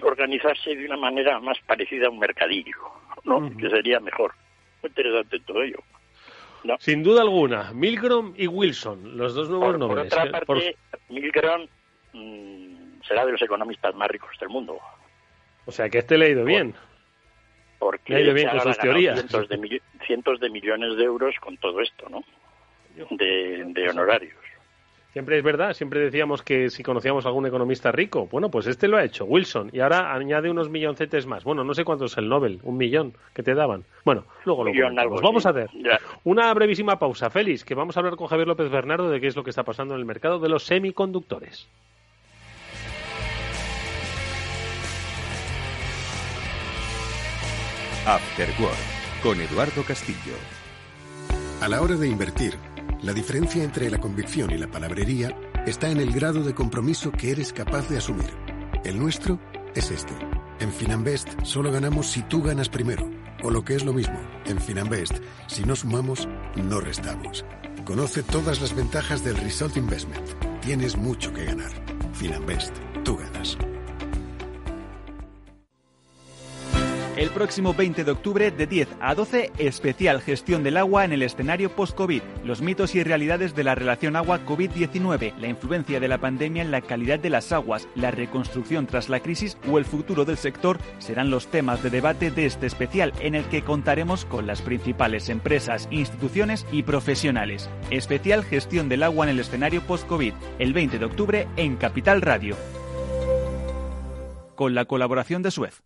organizarse de una manera más parecida a un mercadillo, ¿no? Que sería mejor. Muy interesante todo ello. Sin duda alguna, Milgrom y Wilson, los dos nuevos nombres. Por otra parte, Milgrom mm, será de los economistas más ricos del mundo. O sea, que este le ha ido bien. Porque le ha ido bien con sus teorías. Cientos de, cientos de millones de euros con todo esto, ¿no? De, de honorarios. Siempre es verdad, siempre decíamos que si conocíamos a algún economista rico, bueno, pues este lo ha hecho, Wilson, y ahora añade unos milloncetes más. Bueno, no sé cuánto es el Nobel, un millón que te daban. Bueno, luego lo. Vamos a hacer una brevísima pausa, Félix, que vamos a hablar con Javier López Bernardo de qué es lo que está pasando en el mercado de los semiconductores. After con Eduardo Castillo. A la hora de invertir, la diferencia entre la convicción y la palabrería está en el grado de compromiso que eres capaz de asumir. El nuestro es este. En Finanbest solo ganamos si tú ganas primero. O lo que es lo mismo, en Finanbest, si no sumamos, no restamos. Conoce todas las ventajas del Result Investment. Tienes mucho que ganar. Finanbest, tú ganas. El próximo 20 de octubre de 10 a 12, especial gestión del agua en el escenario post-COVID, los mitos y realidades de la relación agua-COVID-19, la influencia de la pandemia en la calidad de las aguas, la reconstrucción tras la crisis o el futuro del sector serán los temas de debate de este especial en el que contaremos con las principales empresas, instituciones y profesionales. Especial gestión del agua en el escenario post-COVID, el 20 de octubre en Capital Radio. Con la colaboración de Suez.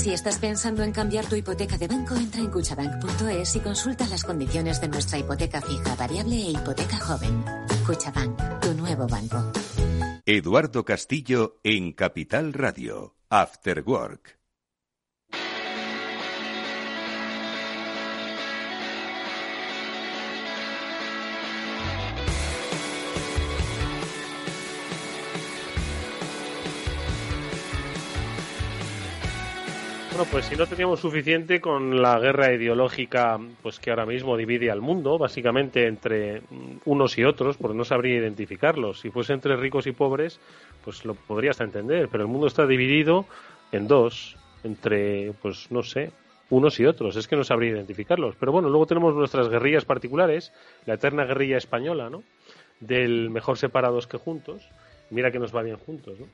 Si estás pensando en cambiar tu hipoteca de banco, entra en cuchabank.es y consulta las condiciones de nuestra hipoteca fija, variable e hipoteca joven. Cuchabank, tu nuevo banco. Eduardo Castillo en Capital Radio, After Work. Pues si no teníamos suficiente con la guerra ideológica pues que ahora mismo divide al mundo, básicamente entre unos y otros, porque no sabría identificarlos. Si fuese entre ricos y pobres, pues lo podrías entender, pero el mundo está dividido en dos, entre, pues no sé, unos y otros. Es que no sabría identificarlos. Pero bueno, luego tenemos nuestras guerrillas particulares, la eterna guerrilla española, ¿no? del mejor separados que juntos. Mira que nos va bien juntos, ¿no?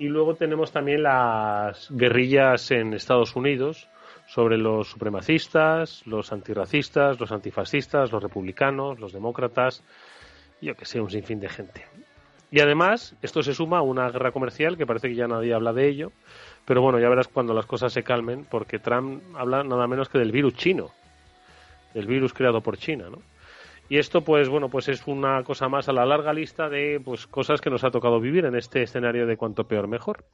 Y luego tenemos también las guerrillas en Estados Unidos sobre los supremacistas, los antirracistas, los antifascistas, los republicanos, los demócratas, yo que sé, un sinfín de gente. Y además, esto se suma a una guerra comercial que parece que ya nadie habla de ello, pero bueno, ya verás cuando las cosas se calmen, porque Trump habla nada menos que del virus chino, del virus creado por China, ¿no? Y esto, pues bueno, pues es una cosa más a la larga lista de pues cosas que nos ha tocado vivir en este escenario de cuanto peor mejor.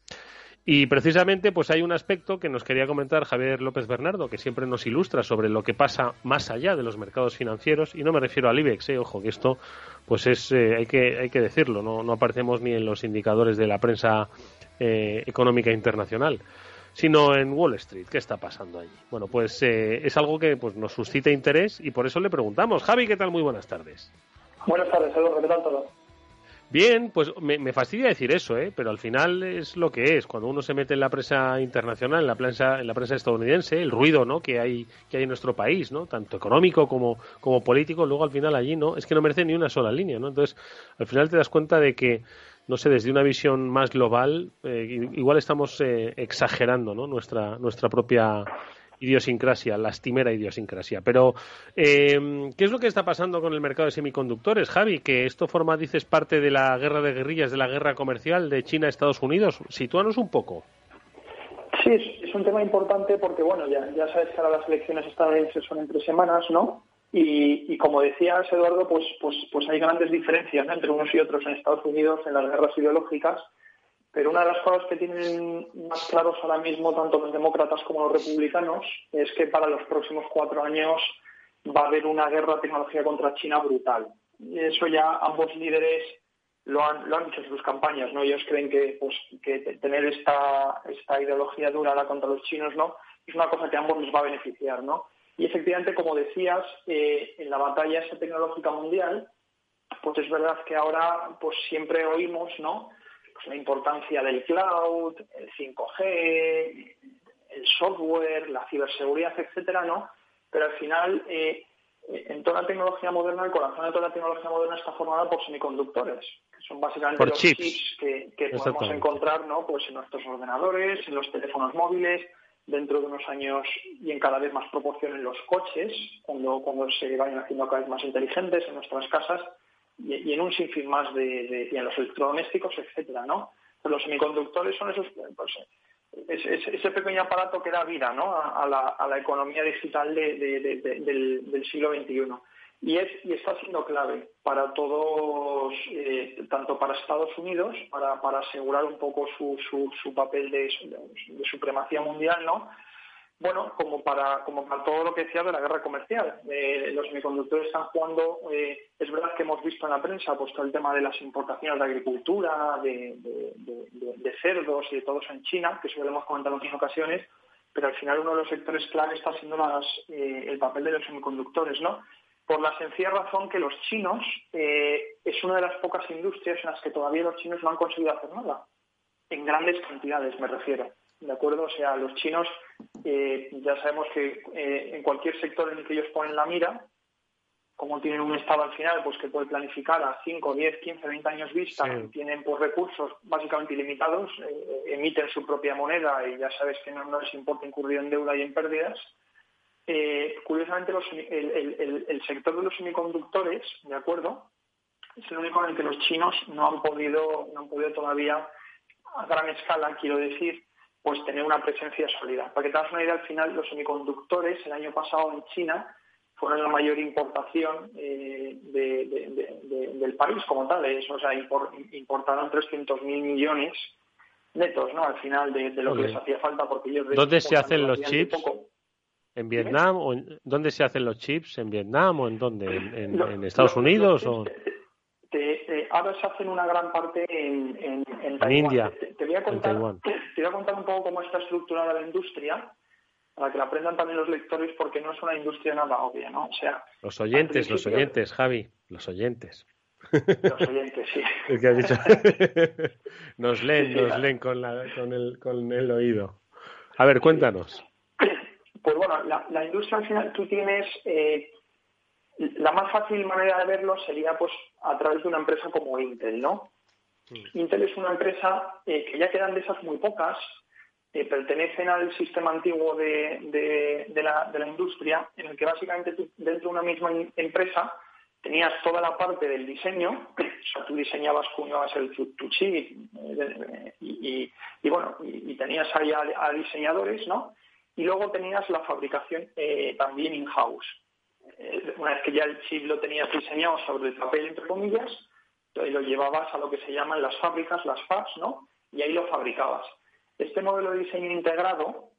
Y precisamente, pues hay un aspecto que nos quería comentar Javier López Bernardo, que siempre nos ilustra sobre lo que pasa más allá de los mercados financieros, y no me refiero al IBEX, eh, ojo, que esto, pues es, eh, hay que, hay que decirlo, no, no aparecemos ni en los indicadores de la prensa eh, económica internacional sino en Wall Street. ¿Qué está pasando allí? Bueno, pues eh, es algo que pues, nos suscita interés y por eso le preguntamos. Javi, ¿qué tal? Muy buenas tardes. Buenas tardes, Eduardo, ¿qué tal todo? Bien, pues me, fastidia decir eso, ¿eh? pero al final es lo que es. Cuando uno se mete en la prensa internacional, en la prensa, en la prensa estadounidense, el ruido ¿no? que, hay, que hay en nuestro país, ¿no? tanto económico como, como político, luego al final allí no es que no merece ni una sola línea. ¿no? Entonces, al final te das cuenta de que no sé, desde una visión más global, eh, igual estamos eh, exagerando ¿no? nuestra, nuestra propia idiosincrasia, lastimera idiosincrasia. Pero, eh, ¿qué es lo que está pasando con el mercado de semiconductores, Javi? Que esto forma, dices, parte de la guerra de guerrillas, de la guerra comercial de China-Estados Unidos. Sitúanos un poco. Sí, es, un tema importante porque, bueno, ya, ya sabes que ahora las elecciones estadounidenses son en tres semanas, ¿no? Y, como decías, Eduardo, pues, pues, pues hay grandes diferencias entre unos y otros en Estados Unidos en las guerras ideológicas, pero una de las cosas que tienen más claros ahora mismo tanto los demócratas como los republicanos es que para los próximos cuatro años va a haber una guerra tecnológica contra China brutal. Y eso ya ambos líderes lo han, lo han dicho en sus campañas, ¿no? Ellos creen que, pues, tener esta, esta ideología dura contra los chinos, ¿no? Es una cosa que a ambos les va a beneficiar, ¿no? Y efectivamente, como decías, eh, en la batalla esa tecnológica mundial, pues es verdad que ahora pues siempre oímos ¿no? Pues la importancia del cloud, el 5G, el software, la ciberseguridad, etcétera, ¿no? Pero al final, eh, en toda la tecnología moderna, el corazón de toda la tecnología moderna está formada por semiconductores, que son básicamente los chips, que, que podemos encontrar ¿no? pues en nuestros ordenadores, en los teléfonos móviles, dentro de unos años y en cada vez más proporción en los coches, cuando, cuando se vayan haciendo cada vez más inteligentes en nuestras casas y, en un sinfín más de, y en los electrodomésticos, etcétera, ¿no? Pues los semiconductores son esos, pues, ese pequeño aparato que da vida ¿no? a, la, a la economía digital del, del siglo XXI y, es, y está siendo clave para todos, eh, tanto para Estados Unidos, para, asegurar un poco su, su, su papel de, supremacía mundial, ¿no? Bueno, como para, como para todo lo que decía de la guerra comercial. Eh, los semiconductores están jugando, eh, es verdad que hemos visto en la prensa pues, todo el tema de las importaciones de agricultura, de, de, cerdos y de todo eso en China, que eso lo hemos comentado en otras ocasiones, pero al final uno de los sectores clave está siendo las, el papel de los semiconductores, ¿no? Por la sencilla razón que los chinos eh, es una de las pocas industrias en las que todavía los chinos no han conseguido hacer nada. En grandes cantidades me refiero. ¿De acuerdo? O sea, los chinos eh, ya sabemos que eh, en cualquier sector en el que ellos ponen la mira, como tienen un Estado al final, pues que puede planificar a 5, 10, 15, 20 años vista, tienen pues, recursos básicamente ilimitados, emiten su propia moneda y ya sabes que no, no les importa incurrir en deuda y en pérdidas, eh, curiosamente el, sector de los semiconductores, ¿de acuerdo? Es el único en el que los chinos no han podido, no han podido todavía a gran escala, quiero decir, pues tener una presencia sólida. Para que te hagas una idea, al final los semiconductores el año pasado en China fueron la mayor importación eh, del país como tal. o sea, importaron 300.000 millones netos, ¿no? Al final de, lo que les hacía falta porque ellos... ¿Dónde se hacen los chips? ¿En Vietnam? O ¿Dónde se hacen los chips? ¿En Vietnam o en dónde? ¿En, Estados Unidos? o... ahora se hacen una gran parte en, en, India. Te, voy a contar, te voy a contar un poco cómo está estructurada la industria para que la aprendan también los lectores porque no es una industria nada obvia, ¿no? O sea, los oyentes, los oyentes, Javi, los oyentes. Los oyentes, sí. dicho. nos leen, nos leen con, la, con, el, con el oído. A ver, cuéntanos. Pues bueno, la, industria al final tú tienes, eh, La más fácil manera de verlo sería pues a través de una empresa como Intel, ¿no? Intel es una empresa eh, que ya quedan de esas muy pocas, eh, pertenecen al sistema antiguo de, la, industria, en el que básicamente dentro de una misma empresa tenías toda la parte del diseño, o sea, tú diseñabas a ser tu, chip, eh, y, bueno, y, tenías ahí a, diseñadores, ¿no? Y luego tenías la fabricación también in-house. una vez que ya el chip lo tenías diseñado sobre el papel, entre comillas, lo llevabas a lo que se llaman las fábricas, las fabs, ¿no? Y ahí lo fabricabas. Este modelo de diseño integrado,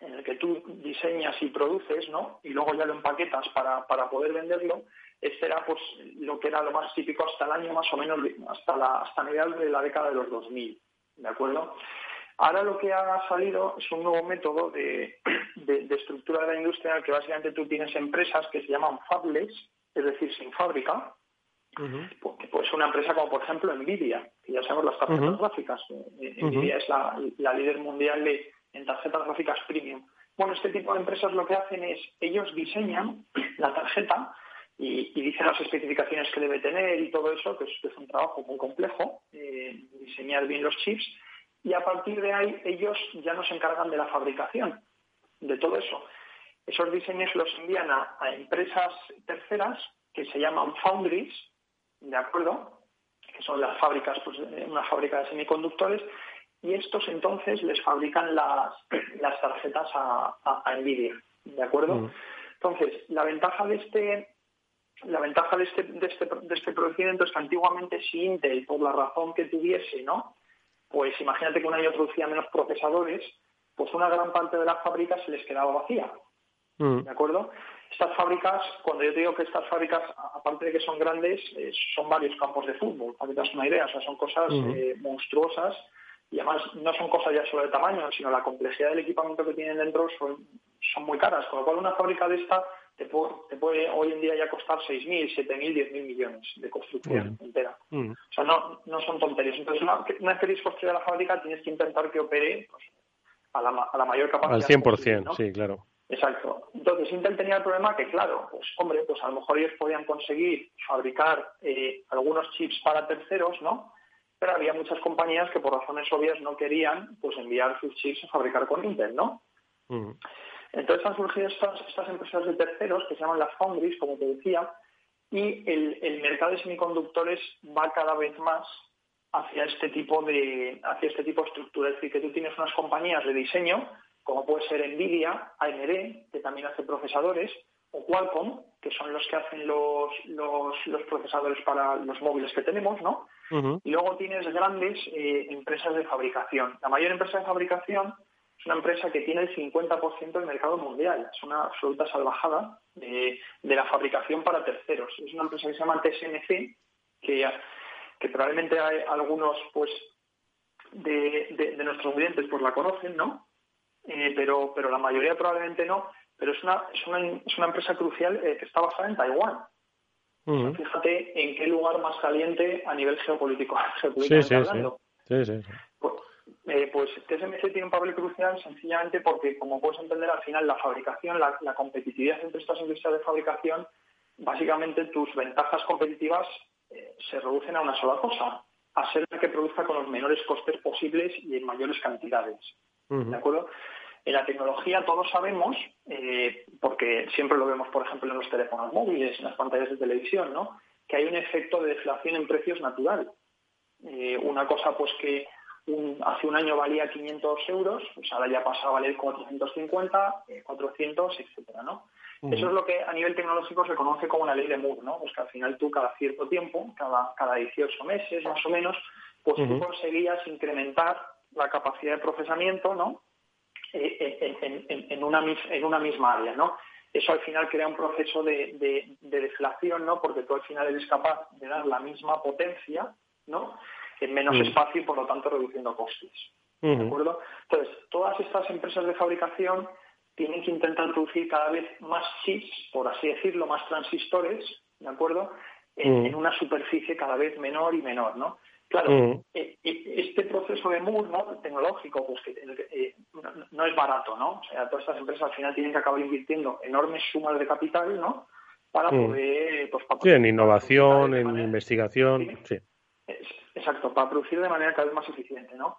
en el que tú diseñas y produces, ¿no? Y luego ya lo empaquetas para, para poder venderlo, este era pues lo que era lo más típico hasta el año más o menos, hasta la hasta mediados de la década de los 2000, ¿de acuerdo? Ahora lo que ha salido es un nuevo método de, de, estructura de la industria que básicamente tú tienes empresas que se llaman fabless, es decir, sin fábrica, pues una empresa como por ejemplo Nvidia, que ya sabemos las tarjetas gráficas. Eh, Nvidia es la, líder mundial de, en tarjetas gráficas premium. Bueno, este tipo de empresas lo que hacen es, ellos diseñan la tarjeta y, dicen las especificaciones que debe tener y todo eso, que es, un trabajo muy complejo, eh, diseñar bien los chips, y a partir de ahí ellos ya no se encargan de la fabricación de todo eso. Esos diseños los envían a empresas terceras que se llaman foundries, ¿de acuerdo? Que son las fábricas, pues una fábrica de semiconductores, y estos entonces les fabrican las, las tarjetas a, a, Nvidia, ¿de acuerdo? Mm. Entonces, la ventaja de este la ventaja de este, de este, de este procedimiento es que antiguamente si Intel, por la razón que tuviese, ¿no? Pues imagínate que un año producía menos procesadores, pues una gran parte de las fábricas se les quedaba vacía. Mm. ¿De acuerdo? Estas fábricas, cuando yo digo que estas fábricas, aparte de que son grandes, eh, son varios campos de fútbol, para que te das una idea. O sea, son cosas eh, monstruosas y además no son cosas ya solo de tamaño, sino la complejidad del equipamiento que tienen dentro son, son muy caras. Con lo cual, una fábrica de esta te puede, hoy en día ya costar 6.000, 7.000, 10.000 millones de construcción entera. O sea, no, no son tonterías. Entonces, una, una vez que queréis construir la fábrica, tienes que intentar que opere pues, a, la, a la mayor capacidad. Al 100%, sí, claro. Exacto. Entonces Intel tenía el problema que, claro, pues hombre, pues a lo mejor ellos podían conseguir fabricar eh, algunos chips para terceros, ¿no? Pero había muchas compañías que por razones obvias no querían pues enviar sus chips a fabricar con Intel, ¿no? Mm. Entonces han surgido estas, estas empresas de terceros que se llaman las foundries, como te decía, y el, el mercado de semiconductores va cada vez más hacia este tipo de hacia este tipo de estructura. Es decir, que tú tienes unas compañías de diseño como puede ser Nvidia, AMD, que también hace procesadores, o Qualcomm, que son los que hacen los, los, procesadores para los móviles que tenemos, ¿no? Y luego tienes grandes eh, empresas de fabricación. La mayor empresa de fabricación una empresa que tiene el 50% del mercado mundial. Es una absoluta salvajada de, la fabricación para terceros. Es una empresa que se llama TSMC, que, que probablemente hay algunos pues de, de nuestros clientes pues la conocen, ¿no? Eh, pero, pero la mayoría probablemente no. Pero es una, es una, es una empresa crucial eh, que está basada en Taiwán. Fíjate en qué lugar más caliente a nivel geopolítico, sí, sí, hablando. Sí. Sí, pues, eh, pues TSMC tiene un papel crucial sencillamente porque, como puedes entender, al final la fabricación, la, la competitividad entre estas industrias de fabricación, básicamente tus ventajas competitivas eh, se reducen a una sola cosa, a ser la que produzca con los menores costes posibles y en mayores cantidades. ¿De acuerdo? En la tecnología todos sabemos, eh, porque siempre lo vemos, por ejemplo, en los teléfonos móviles, en las pantallas de televisión, ¿no? que hay un efecto de deflación en precios natural. Eh, una cosa pues que hace un año valía 500 euros, pues ahora ya pasa a valer 450, 400, etcétera, ¿no? Eso es lo que a nivel tecnológico se conoce como la ley de Moore, ¿no? Pues que al final tú cada cierto tiempo, cada, cada 18 meses más o menos, pues tú conseguías incrementar la capacidad de procesamiento ¿no? Eh, eh, en, una, en una misma área. ¿no? Eso al final crea un proceso de, deflación, ¿no? porque tú al final eres capaz de dar la misma potencia ¿no? En menos mm. espacio y por lo tanto reduciendo costes. ¿De acuerdo? Entonces, todas estas empresas de fabricación tienen que intentar producir cada vez más chips, por así decirlo, más transistores, ¿de acuerdo? En, mm. en, una superficie cada vez menor y menor, ¿no? Claro, mm. eh, eh, este proceso de Moore ¿no? tecnológico pues que, eh, no, es barato, ¿no? O sea, todas estas empresas al final tienen que acabar invirtiendo enormes sumas de capital, ¿no? para poder... Pues, para Sí, en innovación, en investigación, sí. Exacto, para producir de manera cada vez más eficiente, ¿no?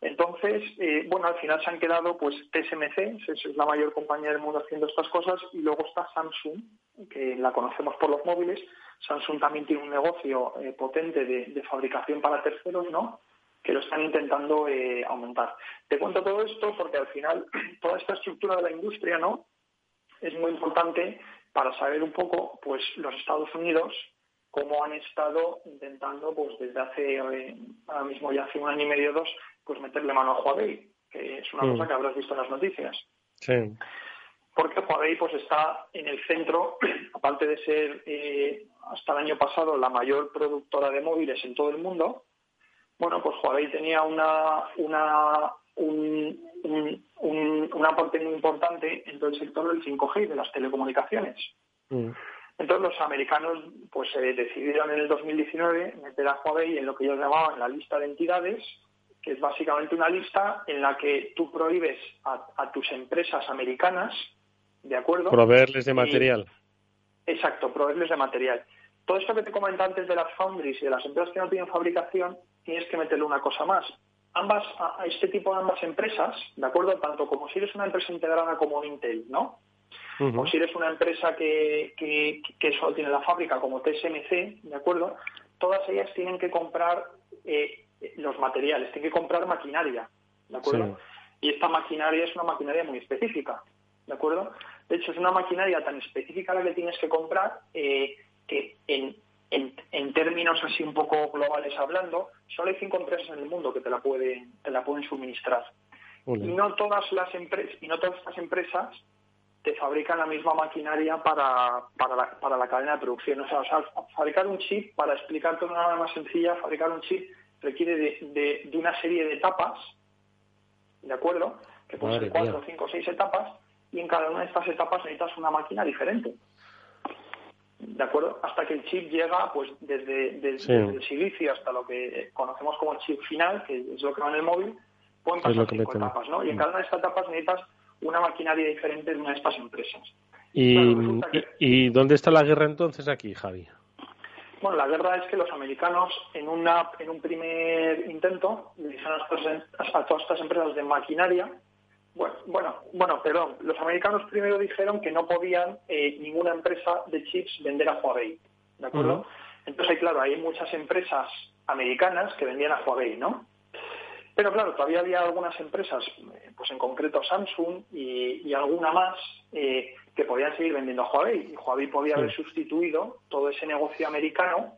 Entonces, eh, bueno, al final se han quedado, pues, TSMC, es, la mayor compañía del mundo haciendo estas cosas, y luego está Samsung, que la conocemos por los móviles. Samsung también tiene un negocio eh, potente de, de fabricación para terceros, ¿no? Que lo están intentando eh, aumentar. Te cuento todo esto porque al final toda esta estructura de la industria, ¿no? Es muy importante para saber un poco, pues, los Estados Unidos cómo han estado intentando, pues desde hace, eh, ahora mismo ya hace un año y medio, dos, pues meterle mano a Huawei, que es una Mm. cosa que habrás visto en las noticias. Sí. Porque Huawei pues está en el centro, aparte de ser eh, hasta el año pasado la mayor productora de móviles en todo el mundo, bueno, pues Huawei tenía una, una, un- un- un- una parte muy importante en todo el sector del 5G y de las telecomunicaciones. Mm. Entonces los americanos pues eh, decidieron en el 2019 meter a Huawei en lo que ellos llamaban la lista de entidades, que es básicamente una lista en la que tú prohíbes a, a tus empresas americanas, ¿de acuerdo? Proveerles de Y- material. exacto, proveerles de material. Todo esto que te comenté antes de las foundries y de las empresas que no tienen fabricación, tienes que meterle una cosa más. Ambas, a a este tipo de ambas empresas, ¿de acuerdo? Tanto como si eres una empresa integrada como Intel, ¿no? O si eres una empresa que, que, que solo tiene la fábrica como TSMC, ¿de acuerdo? Todas ellas tienen que comprar eh, los materiales, tienen que comprar maquinaria, ¿de acuerdo? Y esta maquinaria es una maquinaria muy específica, ¿de acuerdo? De hecho, es una maquinaria tan específica la que tienes que comprar eh, que en, en, en términos así un poco globales hablando, solo hay cinco empresas en el mundo que te la pueden, te la pueden suministrar. Y no todas las empresas, y no todas estas empresas te fabrican la misma maquinaria para, para, la, para la cadena de producción. O sea, o sea, fabricar un chip, para explicarte de una manera más sencilla, fabricar un chip requiere de, de, de una serie de etapas, ¿de acuerdo? Que pueden ser cuatro, mía. cinco, seis etapas, y en cada una de estas etapas necesitas una máquina diferente. ¿De acuerdo? Hasta que el chip llega, pues, desde, desde- Sí. desde el silicio hasta lo que conocemos como el chip final, que es lo que va en el móvil, pueden pasar cinco etapas, ¿no? Y en cada una de estas etapas necesitas una maquinaria diferente de una de estas empresas. ¿Y, Claro, resulta que- y, y dónde está la guerra entonces aquí, Javi? Bueno, la guerra es que los americanos, en, una, en un primer intento, le dijeron a, estas- a todas estas empresas de maquinaria, bueno, bueno, bueno, perdón, los americanos primero dijeron que no podían eh, ninguna empresa de chips vender a Huawei, ¿de acuerdo? Ujú. Entonces, claro, hay muchas empresas americanas que vendían a Huawei, ¿no? Pero claro, todavía había algunas empresas, eh, pues en concreto Samsung y, y alguna más, eh, que podían seguir vendiendo a Huawei. Y Huawei podía Sí. haber sustituido todo ese negocio americano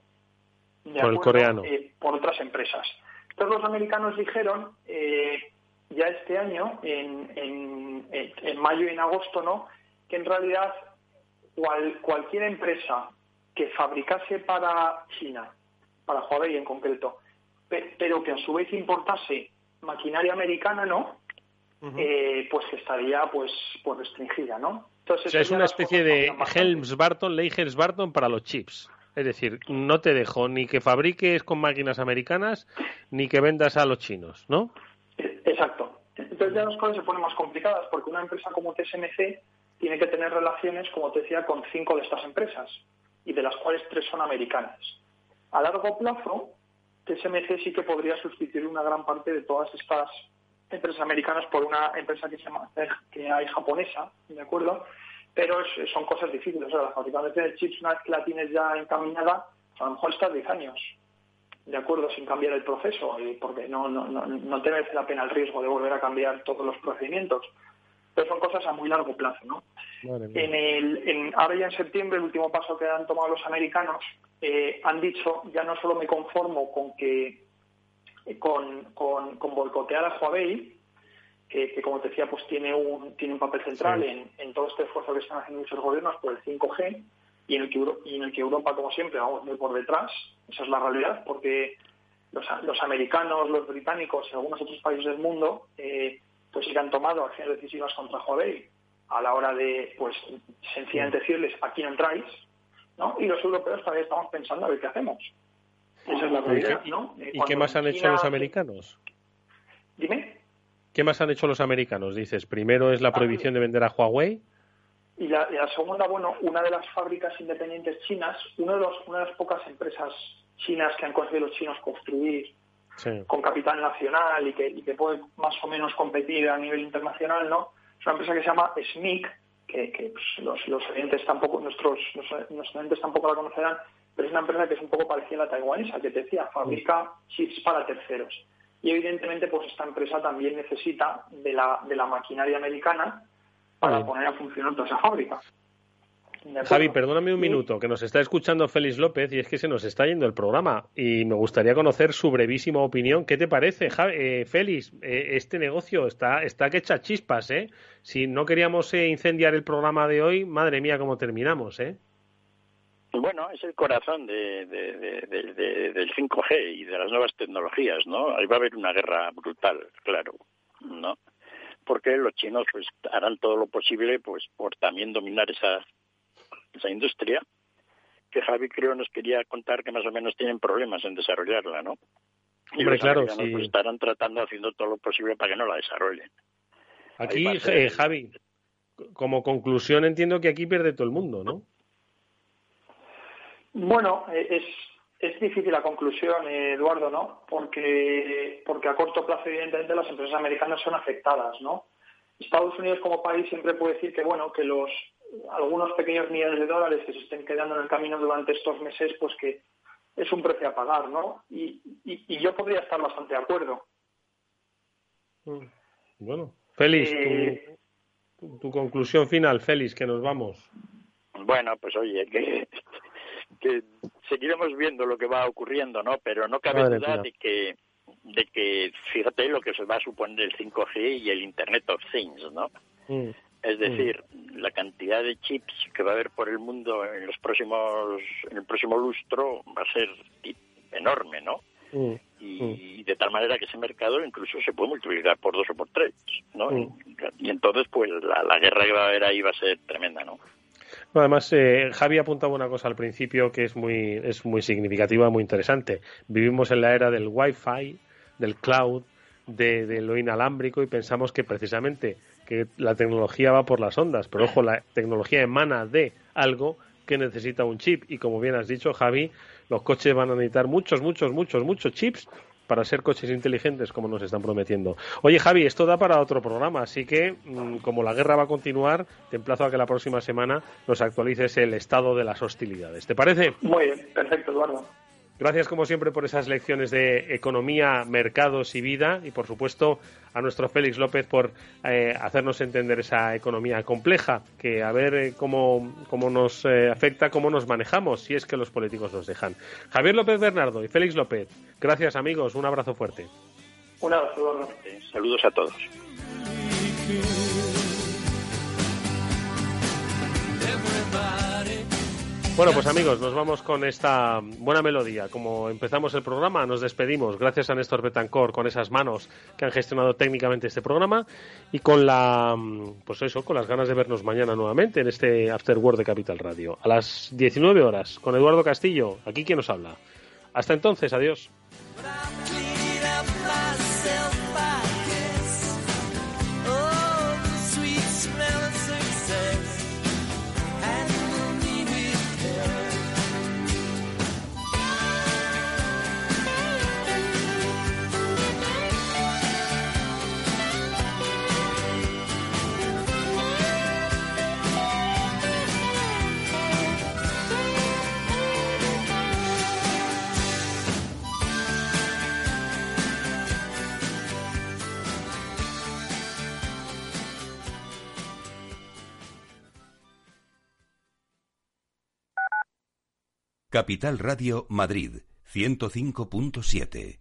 Por el acuerdo, coreano. eh, por otras empresas. Entonces los americanos dijeron, eh, ya este año, en, en- en- mayo y en agosto, ¿no? que en realidad cual- cualquier empresa que fabricase para China, para Huawei en concreto, pero que a su vez importase maquinaria americana, ¿no? Eh, pues que estaría pues, pues restringida, ¿no? Entonces, O sea, es una especie de. Helms-Barton, ley Helms-Barton para los chips. Es decir, no te dejo ni que fabriques con máquinas americanas ni que vendas a los chinos, ¿no? Exacto. Entonces ya las cosas se ponen más complicadas porque una empresa como TSMC tiene que tener relaciones, como te decía, con cinco de estas empresas y de las cuales tres son americanas. A largo plazo, TSMC sí que podría sustituir una gran parte de todas estas empresas americanas por una empresa que se llama que hay japonesa, ¿de acuerdo? Pero es- son cosas difíciles. O sea, la fabricación de chips, una vez que la tienes ya encaminada, a lo mejor estás 10 años de acuerdo sin cambiar el proceso, y porque no, no, no, no te merece la pena el riesgo de volver a cambiar todos los procedimientos. Pero son cosas a muy largo plazo, ¿no? En el, en, ahora ya en septiembre, el último paso que han tomado los americanos, eh, han dicho, ya no solo me conformo con que eh, con, con, con boicotear a Huawei, que, que, como te decía, pues tiene un, tiene un papel central Sí. en, en todo este esfuerzo que están haciendo muchos gobiernos por el 5G y en el que, Euro- y en el que Europa, como siempre, vamos muy por detrás. Esa es la realidad, porque los, los americanos, los británicos y algunos otros países del mundo, eh, pues sí que han tomado acciones decisivas contra Huawei a la hora de, pues, sencillamente decirles, aquí no entráis, ¿no? Y los europeos todavía estamos pensando a ver qué hacemos. Esa es la ¿Y realidad, qué, ¿no? Eh, y qué más han hecho los americanos? Dime. ¿Qué más han hecho los americanos? Dices, primero es la Ah, prohibición de vender a Huawei. Y la, segunda, bueno, una de las fábricas independientes chinas, uno de los, una de las pocas empresas chinas que han conseguido los chinos construir con capital nacional y que, y que puede más o menos competir a nivel internacional, ¿no? Es una empresa que se llama SMIC, que, que pues, los, los oyentes tampoco, nuestros, nuestros oyentes tampoco la conocerán, pero es una empresa que es un poco parecida a la taiwanesa, que te decía, fabrica chips para terceros. Y evidentemente, pues esta empresa también necesita de la, de la maquinaria americana para poner a funcionar toda esa fábrica. Javi, perdóname un minuto, que nos está escuchando Félix López y es que se nos está yendo el programa y me gustaría conocer su brevísima opinión. ¿Qué te parece, eh, Félix? Eh, este negocio está, está que echa chispas, ¿eh? Si no queríamos eh, incendiar el programa de hoy, madre mía, cómo terminamos, ¿eh? Bueno, es el corazón de, del 5G y de las nuevas tecnologías, ¿no? Ahí va a haber una guerra brutal, claro, ¿no? Porque los chinos pues harán todo lo posible pues por también dominar esa esa industria, que Javi creo nos quería contar que más o menos tienen problemas en desarrollarla, ¿no? Y Hombre, claro, pues, estarán tratando, haciendo todo lo posible para que no la desarrollen. Aquí, eh, Javi, como conclusión entiendo que aquí pierde todo el mundo, ¿no? Bueno, eh, es, es difícil la conclusión, Eduardo, ¿no? Porque, porque a corto plazo, evidentemente, las empresas americanas son afectadas, ¿no? Estados Unidos como país siempre puede decir que, bueno, que los, algunos pequeños millones de dólares que se estén quedando en el camino durante estos meses, pues que es un precio a pagar, ¿no? Y, yo podría estar bastante de acuerdo. Mm. Bueno, Félix, eh, tu, conclusión final, Félix, que nos vamos. Bueno, pues oye, que, que seguiremos viendo lo que va ocurriendo, ¿no? Pero no cabe duda de que, de que, fíjate lo que se va a suponer el 5G y el Internet of Things, ¿no? Mm. Es decir, mm. la cantidad de chips que va a haber por el mundo en los próximos, en el próximo lustro va a ser enorme, ¿no? Mm. Mm. Y, de tal manera que ese mercado incluso se puede multiplicar por dos o por tres, ¿no? Y, entonces, pues la, guerra que va a haber ahí va a ser tremenda, ¿no? además, eh, Javi apuntaba una cosa al principio que es muy, es muy significativa, muy interesante. Vivimos en la era del Wi-Fi, del cloud, de lo inalámbrico y pensamos que precisamente que la tecnología va por las ondas, pero ojo, la tecnología emana de algo que necesita un chip y como bien has dicho, Javi, los coches van a necesitar muchos, muchos, muchos, muchos chips para ser coches inteligentes como nos están prometiendo. Oye, Javi, esto da para otro programa, así que mm, como la guerra va a continuar, te emplazo a que la próxima semana nos actualices el estado de las hostilidades. ¿Te parece? Muy bien, perfecto, Eduardo. Gracias, como siempre, por esas lecciones de economía, mercados y vida. Y, por supuesto, a nuestro Félix López por eh, hacernos entender esa economía compleja, que a ver eh, cómo, cómo, nos eh, afecta, cómo nos manejamos, si es que los políticos nos dejan. Javier López Bernardo y Félix López, gracias, amigos. Un abrazo fuerte. Un abrazo, Saludos a todos. Bueno, pues amigos, nos vamos con esta buena melodía. Como empezamos el programa, nos despedimos. Gracias a Néstor Betancor con esas manos que han gestionado técnicamente este programa y con la, pues eso, con las ganas de vernos mañana nuevamente en este After World de Capital Radio. A las 19 horas, con Eduardo Castillo, aquí quien nos habla. Hasta entonces, adiós. Capital Radio Madrid 105.7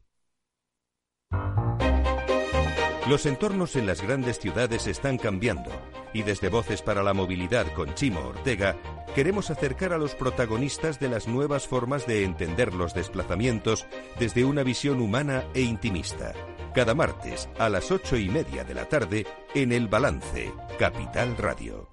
Los entornos en las grandes ciudades están cambiando y desde Voces para la Movilidad con Chimo Ortega queremos acercar a los protagonistas de las nuevas formas de entender los desplazamientos desde una visión humana e intimista. Cada martes a las ocho y media de la tarde en El Balance, Capital Radio.